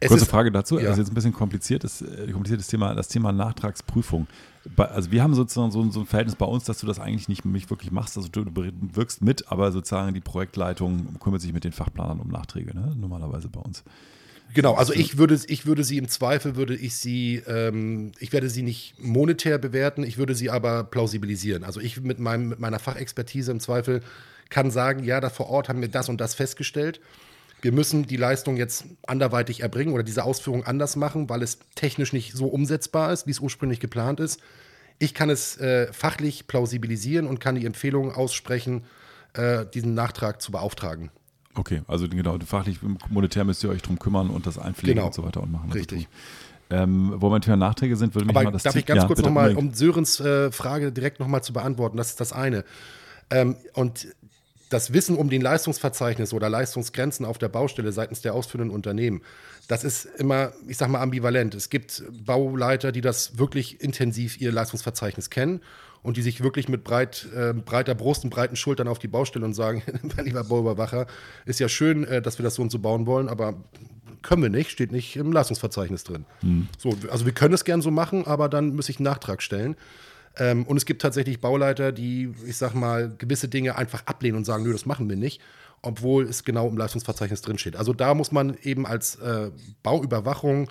es Kurze Frage dazu, ja. das ist jetzt ein bisschen kompliziertes, äh, kompliziertes Thema, das Thema Nachtragsprüfung. Also wir haben sozusagen so, so ein Verhältnis bei uns, dass du das eigentlich nicht, nicht wirklich machst, also du, du wirkst mit, aber sozusagen die Projektleitung kümmert sich mit den Fachplanern um Nachträge, ne? normalerweise bei uns. Genau, also ich würde, ich würde sie im Zweifel, würde ich sie, ähm, ich werde sie nicht monetär bewerten, ich würde sie aber plausibilisieren. Also ich mit, meinem, mit meiner Fachexpertise im Zweifel kann sagen, ja, da vor Ort haben wir das und das festgestellt. Wir müssen die Leistung jetzt anderweitig erbringen oder diese Ausführung anders machen, weil es technisch nicht so umsetzbar ist, wie es ursprünglich geplant ist. Ich kann es äh, fachlich plausibilisieren und kann die Empfehlung aussprechen, äh, diesen Nachtrag zu beauftragen. Okay, also genau, fachlich, monetär müsst ihr euch drum kümmern und das einpflegen Genau. und so weiter und machen. Richtig. Ähm, wo Thema Nachträge sind, würde mich Aber mal das darf Ziel- ich ganz ja, kurz nochmal, um Sörens äh, Frage direkt nochmal zu beantworten, das ist das eine. Ähm, und das Wissen um den Leistungsverzeichnis oder Leistungsgrenzen auf der Baustelle seitens der ausführenden Unternehmen, das ist immer, ich sag mal, ambivalent. Es gibt Bauleiter, die das wirklich intensiv ihr Leistungsverzeichnis kennen und die sich wirklich mit breit, äh, breiter Brust und breiten Schultern auf die Baustelle und sagen, [LAUGHS] mein lieber Bauüberwacher, ist ja schön, äh, dass wir das so und so bauen wollen, aber können wir nicht, steht nicht im Leistungsverzeichnis drin. So, also wir können es gern so machen, aber dann muss ich einen Nachtrag stellen. Ähm, und es gibt tatsächlich Bauleiter, die, ich sag mal, gewisse Dinge einfach ablehnen und sagen, nö, das machen wir nicht, obwohl es genau im Leistungsverzeichnis drinsteht. Also da muss man eben als äh, Bauüberwachung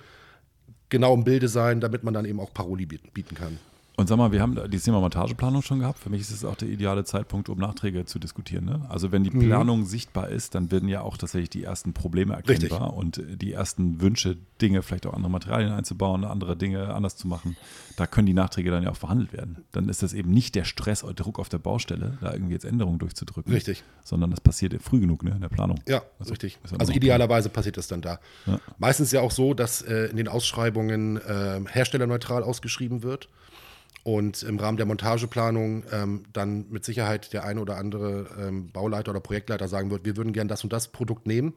genau im Bilde sein, damit man dann eben auch Paroli bieten, bieten kann. Und sag mal, wir haben dieses Thema Montageplanung schon gehabt. Für mich ist es auch der ideale Zeitpunkt, um Nachträge zu diskutieren. Ne? Also wenn die Mhm. Planung sichtbar ist, dann werden ja auch tatsächlich die ersten Probleme erkennbar und äh, die ersten Wünsche, Dinge, vielleicht auch andere Materialien einzubauen, andere Dinge anders zu machen. Da können die Nachträge dann ja auch verhandelt werden. Dann ist das eben nicht der Stress und Druck auf der Baustelle, da irgendwie jetzt Änderungen durchzudrücken. Richtig. Sondern das passiert früh genug ne, in der Planung. Ja, Also, richtig. Also idealerweise passiert das dann da. Ja. Meistens ja auch so, dass äh, in den Ausschreibungen äh, herstellerneutral ausgeschrieben wird und im Rahmen der Montageplanung ähm, dann mit Sicherheit der eine oder andere ähm, Bauleiter oder Projektleiter sagen wird, wir würden gern das und das Produkt nehmen.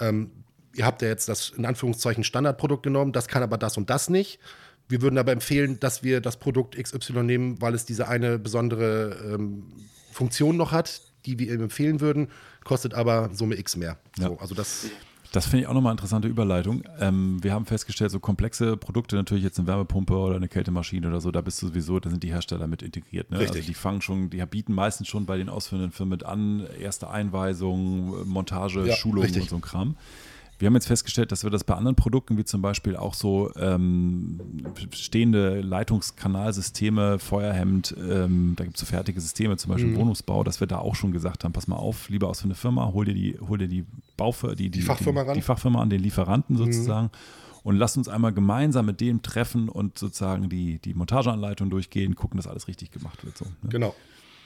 Ähm, ihr habt ja jetzt das in Anführungszeichen Standardprodukt genommen, das kann aber das und das nicht. Wir würden aber empfehlen, dass wir das Produkt XY nehmen, weil es diese eine besondere ähm, Funktion noch hat, die wir ihm empfehlen würden, kostet aber Summe X mehr. Ja. So, also das Das finde ich auch nochmal eine interessante Überleitung. Ähm, wir haben festgestellt, so komplexe Produkte, natürlich jetzt eine Wärmepumpe oder eine Kältemaschine oder so, da bist du sowieso, da sind die Hersteller mit integriert. Ne? Richtig. Also die fangen schon, die bieten meistens schon bei den ausführenden Firmen mit an, erste Einweisung, Montage, Ja, Schulung richtig. und so ein Kram. Wir haben jetzt festgestellt, dass wir das bei anderen Produkten, wie zum Beispiel auch so ähm, stehende Leitungskanalsysteme, Feuerhemd, ähm, da gibt es so fertige Systeme, zum Mhm. Beispiel im Wohnungsbau, dass wir da auch schon gesagt haben, pass mal auf, lieber aus für eine Firma, hol dir die, hol dir die Baufirma, die, die, Fachfirma die, ran. Mhm. die Fachfirma an, den Lieferanten sozusagen. Und lasst uns einmal gemeinsam mit dem treffen und sozusagen die, die Montageanleitung durchgehen, gucken, dass alles richtig gemacht wird. So, ne? Genau,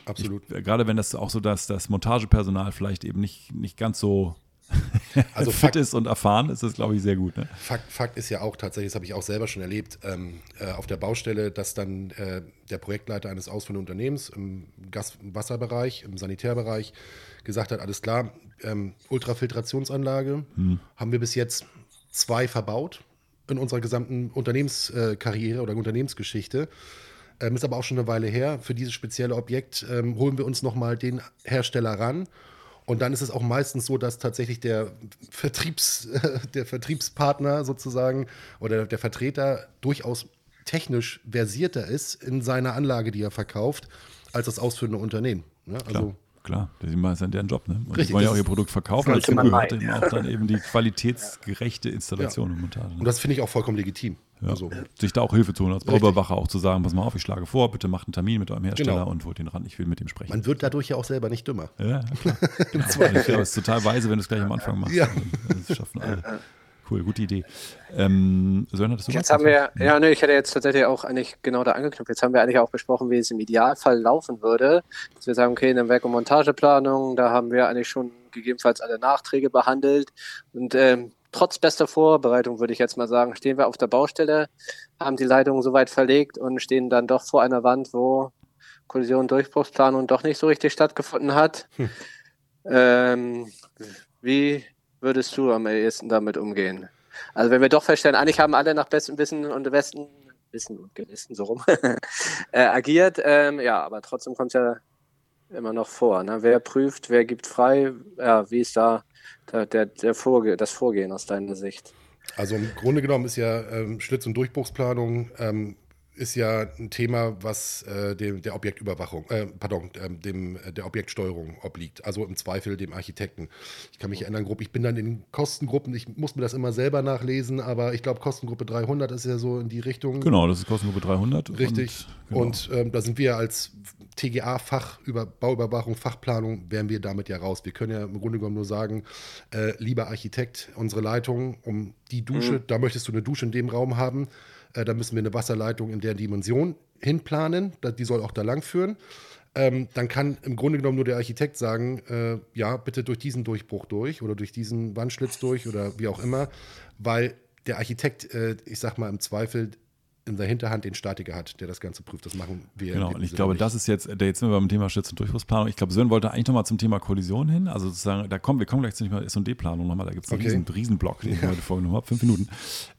absolut. Ich, gerade wenn das auch so, dass das Montagepersonal vielleicht eben nicht, nicht ganz so [LAUGHS] Also fit Fakt, ist und erfahren, ist das, glaube ich, sehr gut. Ne? Fakt, Fakt ist ja auch tatsächlich, das habe ich auch selber schon erlebt, ähm, äh, auf der Baustelle, dass dann äh, der Projektleiter eines ausführenden Unternehmens im Gas- im Wasserbereich, im Sanitärbereich gesagt hat, alles klar, ähm, Ultrafiltrationsanlage haben wir bis jetzt zwei verbaut in unserer gesamten Unternehmenskarriere oder Unternehmensgeschichte. Ähm, ist aber auch schon eine Weile her. Für dieses spezielle Objekt ähm, holen wir uns nochmal den Hersteller ran. Und dann ist es auch meistens so, dass tatsächlich der, Vertriebs, [LAUGHS] der Vertriebspartner sozusagen oder der Vertreter durchaus technisch versierter ist in seiner Anlage, die er verkauft, als das ausführende Unternehmen. Ne? Also klar. Die machen ja deren Job. Ne? Und Richtig, die wollen ja das auch ihr ist- Produkt verkaufen. Dazu man gehört eben ja. auch dann eben die qualitätsgerechte Installation und Montage. Und Ne? das finde ich auch vollkommen legitim. Ja. Also, Sich da auch Hilfe zu holen, als. Bauüberwacher auch zu sagen, pass mal auf, ich schlage vor, bitte macht einen Termin mit eurem Hersteller Genau. und holt ihn ran, ich will mit ihm sprechen. man wird dadurch ja auch selber nicht dümmer. Ja, ja, klar. [LAUGHS] genau. Ich glaube, es ist total weise, wenn du es gleich am Anfang machst. Ja. Das schaffen alle. Cool, gute Idee. Ähm, Sören, hattest du Jetzt was? haben wir, ja, ne, ich hätte jetzt tatsächlich auch eigentlich genau da angeknüpft. Jetzt haben wir eigentlich auch besprochen, wie es im Idealfall laufen würde. Dass wir sagen, okay, in der Werk- und Montageplanung, da haben wir eigentlich schon gegebenenfalls alle Nachträge behandelt. Und ähm, trotz bester Vorbereitung, würde ich jetzt mal sagen, stehen wir auf der Baustelle, haben die Leitungen soweit verlegt und stehen dann doch vor einer Wand, wo Kollision, Durchbruchsplanung doch nicht so richtig stattgefunden hat. Ähm, wie würdest du am ehesten damit umgehen? Also wenn wir doch feststellen, eigentlich haben alle nach bestem Wissen und Westen, Wissen und Gewissen so rum, [LAUGHS] äh, agiert, ähm, ja, aber trotzdem kommt ja immer noch vor. Ne? Wer prüft, wer gibt frei, ja, wie ist da der, der, der Vorge das Vorgehen aus deiner Sicht? Also im Grunde genommen ist ja ähm, Schlitz- und Durchbruchsplanung ähm, ist ja ein Thema, was äh, dem, der Objektüberwachung, äh, pardon, ähm, dem, äh, der Objektsteuerung obliegt. Also im Zweifel dem Architekten. Ich kann mich erinnern, grob, ich bin dann in den Kostengruppen, ich muss mir das immer selber nachlesen, aber ich glaube, Kostengruppe 300 ist ja so in die Richtung. Genau, das ist Kostengruppe 300. Richtig. Und, genau. Und ähm, da sind wir als TGA-Fach über Bauüberwachung, Fachplanung, wären wir damit ja raus. Wir können ja im Grunde genommen nur sagen, äh, lieber Architekt, unsere Leitung um die Dusche, da möchtest du eine Dusche in dem Raum haben, Äh, da müssen wir eine Wasserleitung in der Dimension hinplanen. Die soll auch da lang führen. Ähm, dann kann im Grunde genommen nur der Architekt sagen, äh, ja, bitte durch diesen Durchbruch durch oder durch diesen Wandschlitz durch oder wie auch immer, weil der Architekt, äh, ich sag mal, im Zweifel in der Hinterhand den Statiker hat, der das Ganze prüft. Das machen wir. Genau, und ich glaube, nicht. das ist jetzt, jetzt sind wir beim Thema Schütz- und Durchbruchsplanung. Ich glaube, Sören wollte eigentlich nochmal zum Thema Kollision hin. Also sozusagen, da kommen wir kommen gleich zu Thema S&D-Planung nochmal. Da gibt es einen okay. riesen, riesen Block, den ich heute vorgenommen habe, fünf Minuten.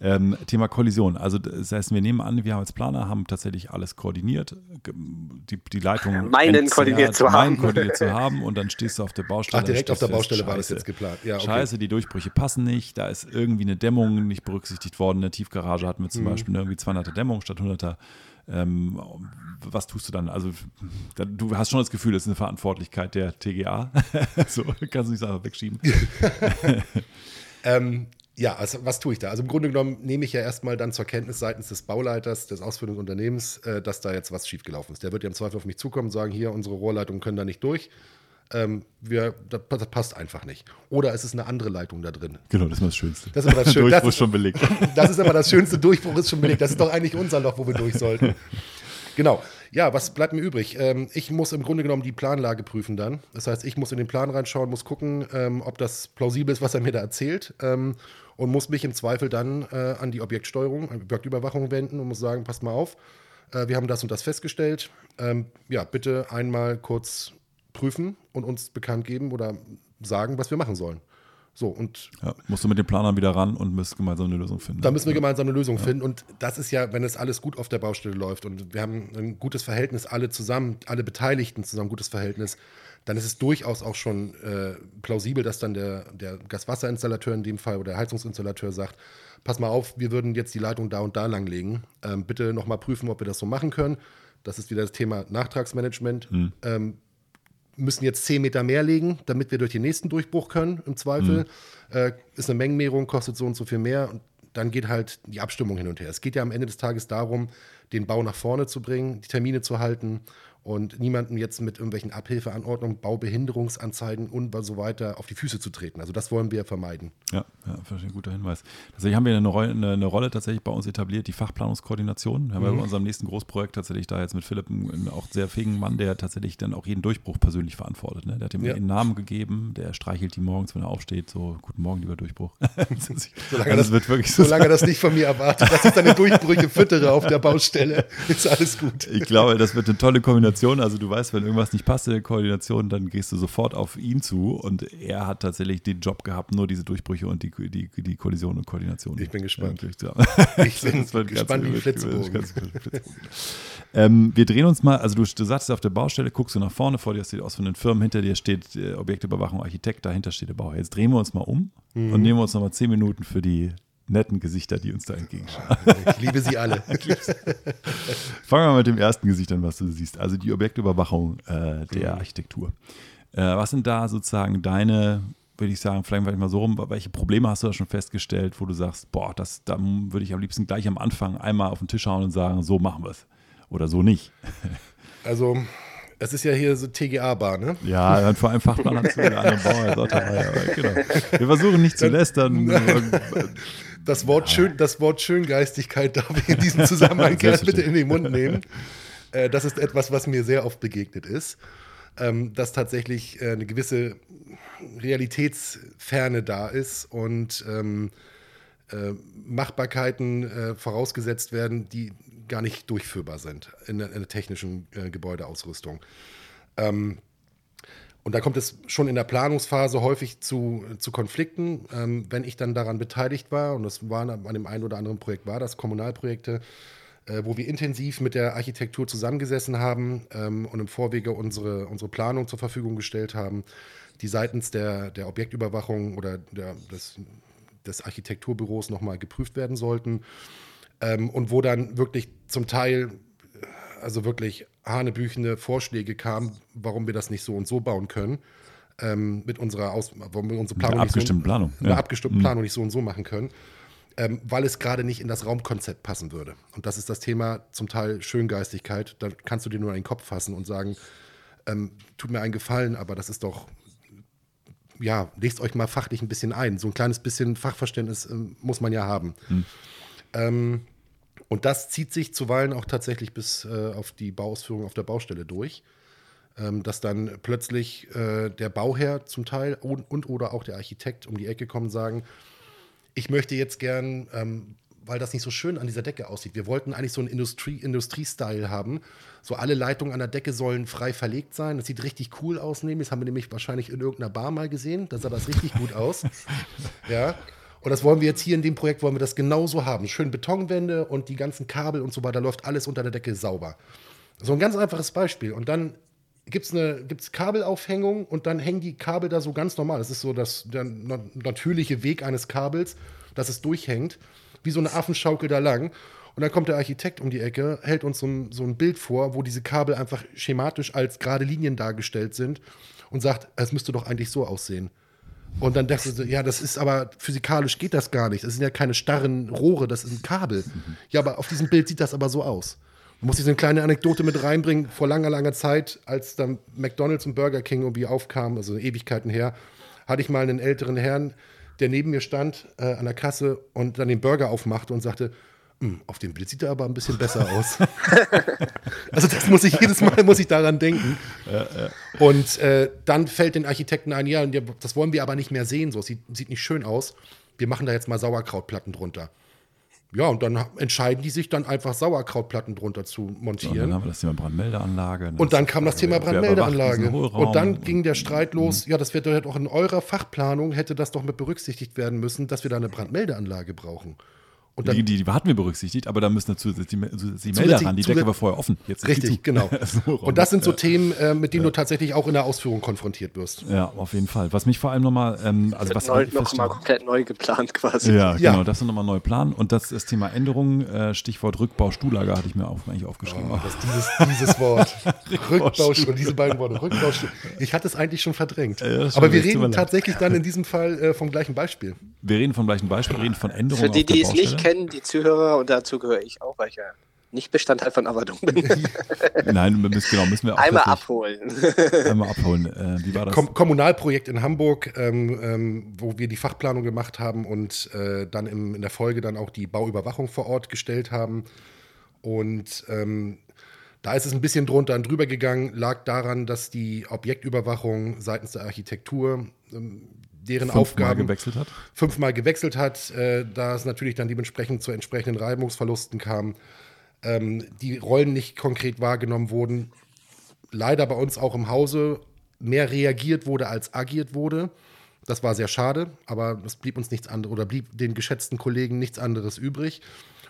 Ähm, Thema Kollision. Also das heißt, wir nehmen an, wir haben als Planer, haben tatsächlich alles koordiniert, die, die Leitung [LAUGHS] meinen koordiniert zu haben. koordiniert zu haben und dann stehst du auf der Baustelle. Ach, direkt auf der Baustelle fest, war das jetzt geplant. Ja, okay. Scheiße, die Durchbrüche passen nicht, da ist irgendwie eine Dämmung nicht berücksichtigt worden. In der Tiefgarage hatten wir zum mhm. Beispiel irgendwie 200er Dämmung statt 100er ähm, was tust du dann? Also, du hast schon das Gefühl, das ist eine Verantwortlichkeit der TGA. [LAUGHS] so kannst du nicht einfach wegschieben. [LAUGHS] ähm, ja, also was tue ich da? Also im Grunde genommen nehme ich ja erstmal dann zur Kenntnis seitens des Bauleiters, des Ausführungsunternehmens, äh, dass da jetzt was schiefgelaufen ist. Der wird ja im Zweifel auf mich zukommen und sagen, hier, unsere Rohrleitungen können da nicht durch ähm, wir, das, das, passt einfach nicht. Oder es ist eine andere Leitung da drin. Genau, das ist das Schönste. Das ist immer das [LAUGHS] Schönste. Durchbruch ist schon belegt. [LAUGHS] Das ist immer das Schönste, Durchbruch ist schon belegt. Das ist doch eigentlich unser Loch, wo wir durch sollten. Genau. Ja, was bleibt mir übrig? Ähm, ich muss im Grunde genommen die Planlage prüfen dann. Das heißt, ich muss in den Plan reinschauen, muss gucken, ähm, ob das plausibel ist, was er mir da erzählt. Ähm, und muss mich im Zweifel dann äh, an die Objektsteuerung, an die Objektüberwachung wenden und muss sagen, passt mal auf, äh, wir haben das und das festgestellt. Ähm, ja, bitte einmal kurz prüfen und uns bekannt geben oder sagen, was wir machen sollen. So, und ja, musst du mit den Planern wieder ran und müsst gemeinsam eine Lösung finden. Da müssen wir gemeinsam eine Lösung ja. finden. Und das ist ja, wenn es alles gut auf der Baustelle läuft und wir haben ein gutes Verhältnis, alle zusammen, alle Beteiligten zusammen, gutes Verhältnis, dann ist es durchaus auch schon äh, plausibel, dass dann der, der Gaswasserinstallateur in dem Fall oder der Heizungsinstallateur sagt, pass mal auf, wir würden jetzt die Leitung da und da langlegen. Ähm, bitte nochmal prüfen, ob wir das so machen können. Das ist wieder das Thema Nachtragsmanagement. Hm. Ähm, müssen jetzt 10 Meter mehr legen, damit wir durch den nächsten Durchbruch können, im Zweifel. Mhm. Äh, ist eine Mengenmehrung, kostet so und so viel mehr. Und dann geht halt die Abstimmung hin und her. Es geht ja am Ende des Tages darum, den Bau nach vorne zu bringen, die Termine zu halten und niemanden jetzt mit irgendwelchen Abhilfeanordnungen, Baubehinderungsanzeigen und so weiter auf die Füße zu treten. Also das wollen wir vermeiden. Ja, ja verstehe, guter Hinweis. Tatsächlich haben wir eine Rolle, eine, eine Rolle tatsächlich bei uns etabliert, die Fachplanungskoordination. Wir haben mhm. bei unserem nächsten Großprojekt tatsächlich da jetzt mit Philipp einen auch sehr fähigen Mann, der tatsächlich dann auch jeden Durchbruch persönlich verantwortet. Ne? Der hat ihm ja. einen Namen gegeben, der streichelt die morgens, wenn er aufsteht, so, guten Morgen, lieber Durchbruch. [LAUGHS] solange, also das, wird wirklich so solange das nicht von mir erwartet, dass ich deine Durchbrüche füttere auf der Baustelle, [LAUGHS] ist alles gut. Ich glaube, das wird eine tolle Kombination Koordination, also du weißt, wenn irgendwas nicht passt in der Koordination, dann gehst du sofort auf ihn zu und er hat tatsächlich den Job gehabt, nur diese Durchbrüche und die, die, die Kollision und Koordination. Ich bin gespannt. Ich [LAUGHS] bin gespannt wie Flitzebogen. ähm, wir drehen uns mal, also du, du sagst auf der Baustelle, guckst du nach vorne, vor dir steht aus von den Firmen, hinter dir steht äh, Objektüberwachung, Architekt, dahinter steht der Bauherr. Jetzt drehen wir uns mal um mhm. und nehmen uns nochmal zehn Minuten für die netten Gesichter, die uns da entgegenschauen. Ich liebe sie alle. [LAUGHS] Fangen wir mal mit dem ersten Gesicht an, was du siehst. Also die Objektüberwachung äh, der mhm. Architektur. Äh, was sind da sozusagen deine, würde ich sagen, vielleicht mal so rum, welche Probleme hast du da schon festgestellt, wo du sagst, boah, das, da würde ich am liebsten gleich am Anfang einmal auf den Tisch hauen und sagen, so machen wir es. Oder so nicht. [LAUGHS] Also es ist ja hier so TGA-Bar, ne? Ja, vor allem Fachmann zu der anderen Bauer. Genau. Wir versuchen nicht zu lästern. [LAUGHS] Das Wort, schön, das Wort Schöngeistigkeit darf ich in diesem Zusammenhang [LAUGHS] gerne bitte in den Mund nehmen. Äh, das ist etwas, was mir sehr oft begegnet ist. Ähm, dass tatsächlich äh, eine gewisse Realitätsferne da ist und ähm, äh, Machbarkeiten vorausgesetzt werden, die gar nicht durchführbar sind in in der technischen Gebäudeausrüstung. Ähm, und da kommt es schon in der Planungsphase häufig zu, zu Konflikten. Ähm, wenn ich dann daran beteiligt war, und das war an dem einen oder anderen Projekt war das, Kommunalprojekte, äh, wo wir intensiv mit der Architektur zusammengesessen haben ähm, und im Vorwege unsere, unsere Planung zur Verfügung gestellt haben, die seitens der, der Objektüberwachung oder der, des, des Architekturbüros nochmal geprüft werden sollten. Ähm, und wo dann wirklich zum Teil also wirklich hanebüchene Vorschläge kamen, warum wir das nicht so und so bauen können. Ähm, mit unserer Aus warum wir unsere Planung mit abgestimmten so, Planung. Ja. abgestimmten mhm. Planung nicht so und so machen können. Ähm, weil es gerade nicht in das Raumkonzept passen würde. Und das ist das Thema zum Teil Schöngeistigkeit. Da kannst du dir nur an den Kopf fassen und sagen, ähm, tut mir einen Gefallen, aber das ist doch, ja, legt euch mal fachlich ein bisschen ein. So ein kleines bisschen Fachverständnis ähm, muss man ja haben. Mhm. Und das zieht sich zuweilen auch tatsächlich bis äh, auf die Bauausführung auf der Baustelle durch. Ähm, dass dann plötzlich äh, der Bauherr zum Teil und, und, oder auch der Architekt um die Ecke kommen und sagen, ich möchte jetzt gern, ähm, weil das nicht so schön an dieser Decke aussieht, wir wollten eigentlich so einen Industrie, Industriestyle haben. So alle Leitungen an der Decke sollen frei verlegt sein. Das sieht richtig cool aus. Das haben wir nämlich wahrscheinlich in irgendeiner Bar mal gesehen. Da sah das richtig gut aus. [LAUGHS] Ja. Und das wollen wir jetzt hier in dem Projekt, wollen wir das genauso haben. Schön Betonwände und die ganzen Kabel und so weiter, läuft alles unter der Decke sauber. So ein ganz einfaches Beispiel. Und dann gibt es eine gibt's Kabelaufhängung und dann hängen die Kabel da so ganz normal. Das ist so das, der natürliche Weg eines Kabels, dass es durchhängt, wie so eine Affenschaukel da lang. Und dann kommt der Architekt um die Ecke, hält uns so ein, so ein Bild vor, wo diese Kabel einfach schematisch als gerade Linien dargestellt sind und sagt, es müsste doch eigentlich so aussehen. Und dann dachte ich, ja, das ist aber physikalisch geht das gar nicht. Das sind ja keine starren Rohre, das ist ein Kabel. Ja, aber auf diesem Bild sieht das aber so aus. Da muss ich so eine kleine Anekdote mit reinbringen. Vor langer, langer Zeit, als dann McDonalds und Burger King irgendwie aufkamen, also Ewigkeiten her, hatte ich mal einen älteren Herrn, der neben mir stand äh, an der Kasse und dann den Burger aufmachte und sagte, auf dem Bild sieht er aber ein bisschen besser aus. [LAUGHS] also das muss ich jedes Mal muss ich daran denken. Ja, ja. Und äh, dann fällt den Architekten ein, ja, das wollen wir aber nicht mehr sehen. So, es sieht, sieht nicht schön aus. Wir machen da jetzt mal Sauerkrautplatten drunter. Ja, und dann entscheiden die sich dann einfach Sauerkrautplatten drunter zu montieren. Und dann haben wir das Thema Brandmeldeanlage. Und dann kam das Thema Brandmeldeanlage. Und dann ging der Streit los. Mhm. Ja, das wird doch auch in eurer Fachplanung hätte das doch mit berücksichtigt werden müssen, dass wir da eine Brandmeldeanlage brauchen. Und dann, die, die, die hatten wir berücksichtigt, aber da müssen dazu die, die Melder ran. Die Decke war vorher offen. Jetzt richtig, genau. [LAUGHS] so und das sind so ja. Themen, äh, mit denen ja. du tatsächlich auch in der Ausführung konfrontiert wirst. Ja, auf jeden Fall. Was mich vor allem nochmal. Ähm, also was neu, noch mal komplett neu geplant quasi. Ja, ja. genau. Das ist nochmal neu planen. Und das, das Thema Änderungen, äh, Stichwort Rückbau, Stuhlager, hatte ich mir auch, eigentlich aufgeschrieben. Oh, das, dieses, dieses Wort. [LAUGHS] Rückbau, diese beiden Worte. Rückbau, Ich hatte es eigentlich schon verdrängt. aber wir reden tatsächlich dann in diesem Fall äh, vom gleichen Beispiel. Wir reden vom gleichen Beispiel, reden von Änderungen. Für die, die es nicht kennen, die Zuhörer und dazu gehöre ich auch, weil ich ja nicht Bestandteil von Avadon bin. [LAUGHS] Nein, müssen, genau, müssen wir auch Einmal abholen. Einmal abholen. Äh, wie war das? Kom Kommunalprojekt in Hamburg, ähm, ähm, wo wir die Fachplanung gemacht haben und äh, dann im, in der Folge dann auch die Bauüberwachung vor Ort gestellt haben. Und ähm, da ist es ein bisschen drunter und drüber gegangen, lag daran, dass die Objektüberwachung seitens der Architektur ähm, deren fünfmal Aufgaben gewechselt hat. fünfmal gewechselt hat, äh, da es natürlich dann dementsprechend zu entsprechenden Reibungsverlusten kam, ähm, die Rollen nicht konkret wahrgenommen wurden, leider bei uns auch im Hause mehr reagiert wurde als agiert wurde. Das war sehr schade, aber es blieb uns nichts anderes oder blieb den geschätzten Kollegen nichts anderes übrig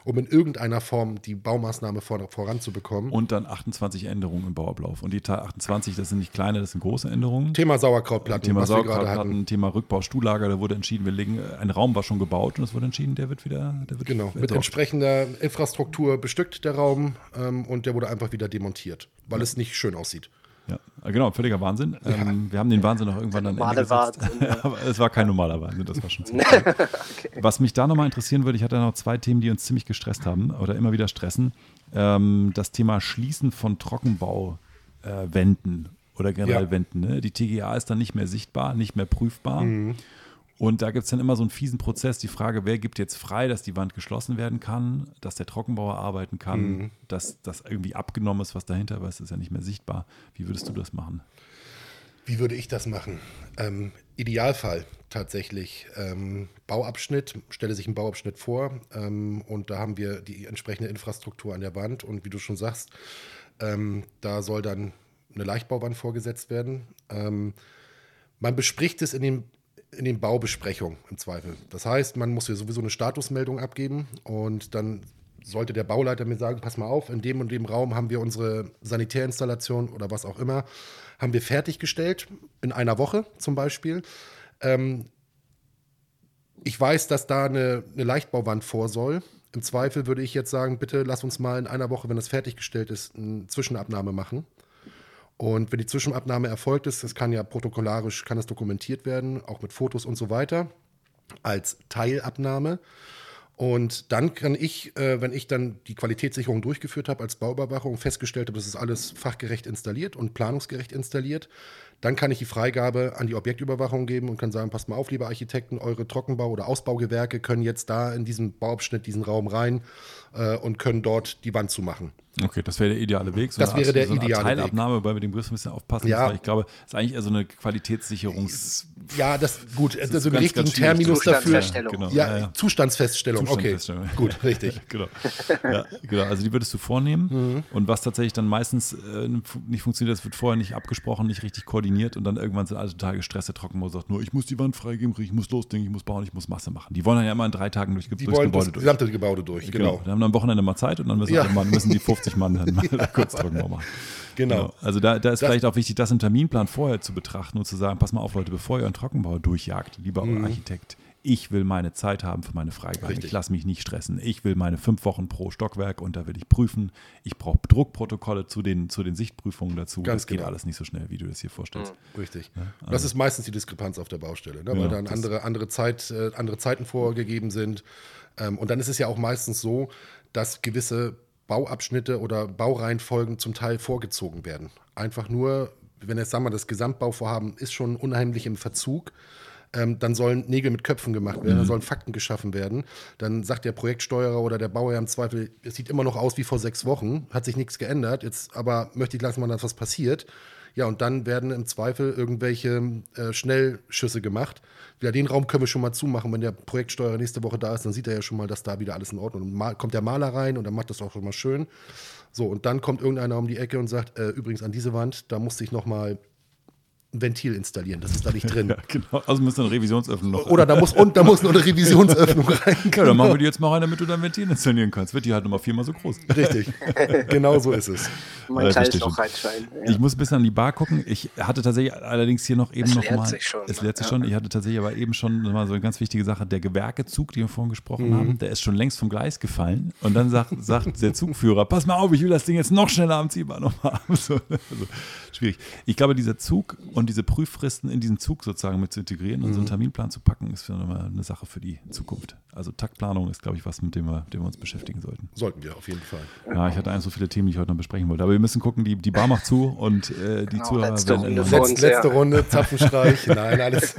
um in irgendeiner Form die Baumaßnahme vor, voranzubekommen. Und dann 28 Änderungen im Bauablauf. Und die 28, das sind nicht kleine, das sind große Änderungen. Thema Sauerkrautplatten. Thema Sauerkrautplatten, Thema Rückbau, Stuhllager, da wurde entschieden, wir legen, ein Raum war schon gebaut und es wurde entschieden, der wird wieder. Der wird genau, mit entsprechender Infrastruktur bestückt, der Raum, ähm, und der wurde einfach wieder demontiert, weil ja. es nicht schön aussieht. Ja, genau, völliger Wahnsinn. Ja. Ähm, wir haben den Wahnsinn auch irgendwann dann normale Wahnsinn. [LAUGHS] Aber es war kein normaler Wahnsinn, das war schon [LAUGHS] ziemlich okay. Was mich da nochmal interessieren würde, ich hatte noch zwei Themen, die uns ziemlich gestresst haben oder immer wieder stressen. Ähm, das Thema Schließen von Trockenbauwänden äh, oder generell ja. Wänden. Ne? Die TGA ist dann nicht mehr sichtbar, nicht mehr prüfbar. Mhm. Und da gibt es dann immer so einen fiesen Prozess, die Frage, wer gibt jetzt frei, dass die Wand geschlossen werden kann, dass der Trockenbauer arbeiten kann, mhm. dass das irgendwie abgenommen ist, was dahinter war, es ist ja nicht mehr sichtbar. Wie würdest du das machen? Wie würde ich das machen? Ähm, Idealfall tatsächlich. Ähm, Bauabschnitt, stelle sich einen Bauabschnitt vor ähm, und da haben wir die entsprechende Infrastruktur an der Wand und wie du schon sagst, ähm, da soll dann eine Leichtbauwand vorgesetzt werden. Ähm, man bespricht es in den in den Baubesprechungen im Zweifel. Das heißt, man muss hier sowieso eine Statusmeldung abgeben und dann sollte der Bauleiter mir sagen, pass mal auf, in dem und dem Raum haben wir unsere Sanitärinstallation oder was auch immer, haben wir fertiggestellt, in einer Woche zum Beispiel. Ähm, ich weiß, dass da eine, eine Leichtbauwand vor soll. Im Zweifel würde ich jetzt sagen, bitte lass uns mal in einer Woche, wenn das fertiggestellt ist, eine Zwischenabnahme machen. Und wenn die Zwischenabnahme erfolgt ist, das kann ja protokollarisch, kann das dokumentiert werden, auch mit Fotos und so weiter, als Teilabnahme. Und dann kann ich, äh, wenn ich dann die Qualitätssicherung durchgeführt habe als Bauüberwachung, festgestellt habe, das ist alles fachgerecht installiert und planungsgerecht installiert, Dann kann ich die Freigabe an die Objektüberwachung geben und kann sagen, passt mal auf, liebe Architekten, eure Trockenbau- oder Ausbaugewerke können jetzt da in diesen Bauabschnitt, diesen Raum rein äh, und können dort die Wand zumachen. Okay, das wäre der ideale Weg. So das wäre Art, der so ideale Teilabnahme, Weg. wobei wir dem Größen ein bisschen aufpassen ja. müssen, ich glaube, es ist eigentlich eher so eine Qualitätssicherungs... Ja, das, gut, das also einen richtigen Terminus dafür. Genau. Ja, ja, ja. Zustandsfeststellung, Zustandsfeststellung. okay. gut, richtig. [LAUGHS] genau. Ja, genau. Also die würdest du vornehmen mhm. und was tatsächlich dann meistens äh, nicht funktioniert, das wird vorher nicht abgesprochen, nicht richtig koordiniert und dann irgendwann sind alle total gestresst, der Trockenbau sagt nur, ich muss die Wand freigeben, ich muss losdenken, ich muss bauen, ich muss Masse machen. Die wollen dann ja immer in drei Tagen durch, die durchs wollen Gebäude das durch. gesamte Gebäude durch, genau. genau. Die haben dann am Wochenende mal Zeit und dann müssen, ja. Mann, müssen die 50 Mann dann [LAUGHS] mal kurz Trockenbau machen. Genau. genau. Also da, da ist das vielleicht auch wichtig, das im Terminplan vorher zu betrachten und zu sagen, pass mal auf, Leute, bevor ihr einen Trockenbau durchjagt, lieber mhm. Architekt, ich will meine Zeit haben für meine Freigabe. Ich lasse mich nicht stressen. Ich will meine fünf Wochen pro Stockwerk und da will ich prüfen. Ich brauche Druckprotokolle zu den, zu den Sichtprüfungen dazu. Ganz das geht genau. alles nicht so schnell, wie du das hier vorstellst. Mhm. Richtig. Ja, also. Das ist meistens die Diskrepanz auf der Baustelle, ne? weil ja, dann andere, andere, Zeit, äh, andere Zeiten vorgegeben sind. Ähm, und dann ist es ja auch meistens so, dass gewisse Bauabschnitte oder Baureihenfolgen zum Teil vorgezogen werden. Einfach nur, wenn jetzt sagen wir, das Gesamtbauvorhaben ist schon unheimlich im Verzug ähm, dann sollen Nägel mit Köpfen gemacht werden, mhm. dann sollen Fakten geschaffen werden. Dann sagt der Projektsteuerer oder der Bauherr im Zweifel, es sieht immer noch aus wie vor sechs Wochen, hat sich nichts geändert, jetzt aber möchte ich langsam mal, dass was passiert. Ja, und dann werden im Zweifel irgendwelche äh, Schnellschüsse gemacht. Ja, den Raum können wir schon mal zumachen. Wenn der Projektsteuerer nächste Woche da ist, dann sieht er ja schon mal, dass da wieder alles in Ordnung ist. Und kommt der Maler rein und dann macht das auch schon mal schön. So, und dann kommt irgendeiner um die Ecke und sagt, äh, übrigens an diese Wand, da musste ich noch mal ein Ventil installieren. Das ist da nicht drin. [LAUGHS] Ja, genau. Also müsste eine Revisionsöffnung noch. Oder da muss, und da muss noch eine Revisionsöffnung [LAUGHS] rein. Genau. Ja, dann machen wir die jetzt mal rein, damit du dein Ventil installieren kannst. Wird die halt nochmal viermal so groß. Richtig. [LAUGHS] genau so ist es. Man kann es auch reinschreiben. Ja. Ich muss ein bisschen an die Bar gucken. Ich hatte tatsächlich allerdings hier noch eben es noch mal. Sich schon, es lehrt sich schon. Ich hatte tatsächlich aber eben schon mal so eine ganz wichtige Sache. Der Gewerkezug, den wir vorhin gesprochen mhm. haben, der ist schon längst vom Gleis gefallen. Und dann sagt, sagt der Zugführer: Pass mal auf, ich will das Ding jetzt noch schneller am Ziehbar nochmal haben. So, also, schwierig. Ich glaube, dieser Zug und diese Prüffristen in diesen Zug sozusagen mit zu integrieren und so einen mhm. Terminplan zu packen, ist eine Sache für die Zukunft. Also Taktplanung ist, glaube ich, was, mit dem wir, dem wir uns beschäftigen sollten. Sollten wir auf jeden Fall. Ja, ich hatte eigentlich so viele Themen, die ich heute noch besprechen wollte. Aber wir müssen gucken, die, die Bar macht zu und äh, die genau, Zuhörer letzte werden Runde Letz, Letzte Runde, Zapfenstreich, [LAUGHS] nein, alles.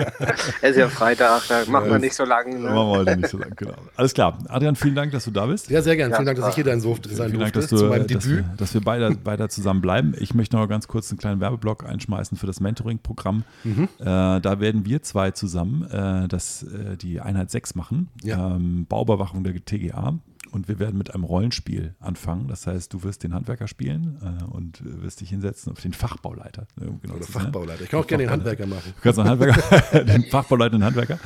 es ist ja Freitag, da machen wir nicht so lange. Ne? Machen wir heute nicht so lange, genau. Alles klar. Adrian, vielen Dank, dass du da bist. Ja, sehr gerne. Ja, vielen Dank, dass ich hier dein sein durfte. Vielen Dank, dass du, zu meinem dass Debüt. Wir, dass wir beide, beide zusammen bleiben. Ich möchte noch ganz kurz einen kleinen Werbeblock einschmeißen für das Mentoring-Programm. Mhm. Äh, da werden wir zwei zusammen äh, das, äh, die Einheit 6 machen. Ja. Ähm, Bauüberwachung der TGA und wir werden mit einem Rollenspiel anfangen. Das heißt, du wirst den Handwerker spielen äh, und wirst dich hinsetzen auf den Fachbauleiter. Ne, genau Oder Fachbauleiter. Ich kann auch gerne den Handwerker machen. Du kannst einen Handwerker, [LAUGHS] den Fachbauleiter und Handwerker.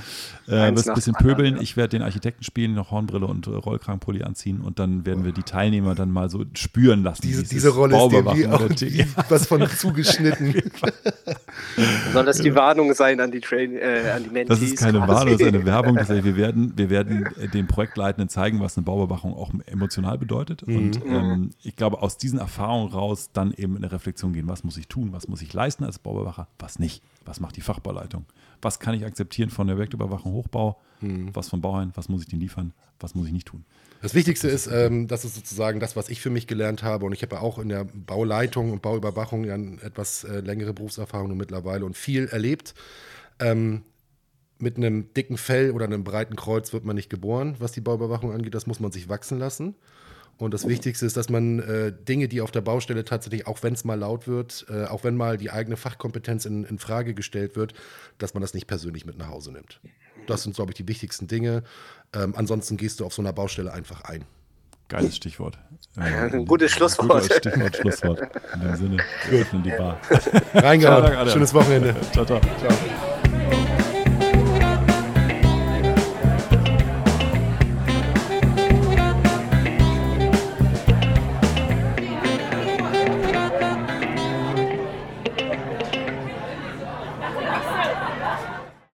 Äh, wirst ein bisschen pöbeln. Ja. Ich werde den Architekten spielen, noch Hornbrille und äh, Rollkragenpulli anziehen und dann werden wir die Teilnehmer dann mal so spüren lassen. Diese, diese Rolle ist dir wie, auch, wie was von zugeschnitten. [LAUGHS] [LAUGHS] Soll das die Warnung sein an die, Train, äh, an die Mentees? Das ist keine Warnung, das ist eine Werbung. Das heißt, wir werden, wir werden den Projektleitenden zeigen, was eine Bauüberwachung Überwachung auch emotional bedeutet. Mhm. Und ähm, ich glaube, aus diesen Erfahrungen raus dann eben in eine Reflexion gehen, was muss ich tun, was muss ich leisten als Bauüberwacher, was nicht, was macht die Fachbauleitung, was kann ich akzeptieren von der Objektüberwachung Hochbau, mhm. was von Bauherren, was muss ich denen liefern, was muss ich nicht tun. Das Wichtigste ist, ähm, das ist sozusagen das, was ich für mich gelernt habe. Und ich habe ja auch in der Bauleitung und Bauüberwachung ja etwas äh, längere Berufserfahrung mittlerweile und viel erlebt. Ähm, mit einem dicken Fell oder einem breiten Kreuz wird man nicht geboren, was die Bauüberwachung angeht. Das muss man sich wachsen lassen. Und das Wichtigste ist, dass man äh, Dinge, die auf der Baustelle tatsächlich, auch wenn es mal laut wird, äh, auch wenn mal die eigene Fachkompetenz in, in, Frage gestellt wird, dass man das nicht persönlich mit nach Hause nimmt. Das sind, glaube ich, die wichtigsten Dinge. Ähm, ansonsten gehst du auf so einer Baustelle einfach ein. Geiles Stichwort. [LAUGHS] Ein gutes Schlusswort. Gutes Stichwort, Schlusswort. In dem Sinne, wir öffnen die Bar. Reingehauen. Schönes Wochenende. Ciao, ciao. ciao.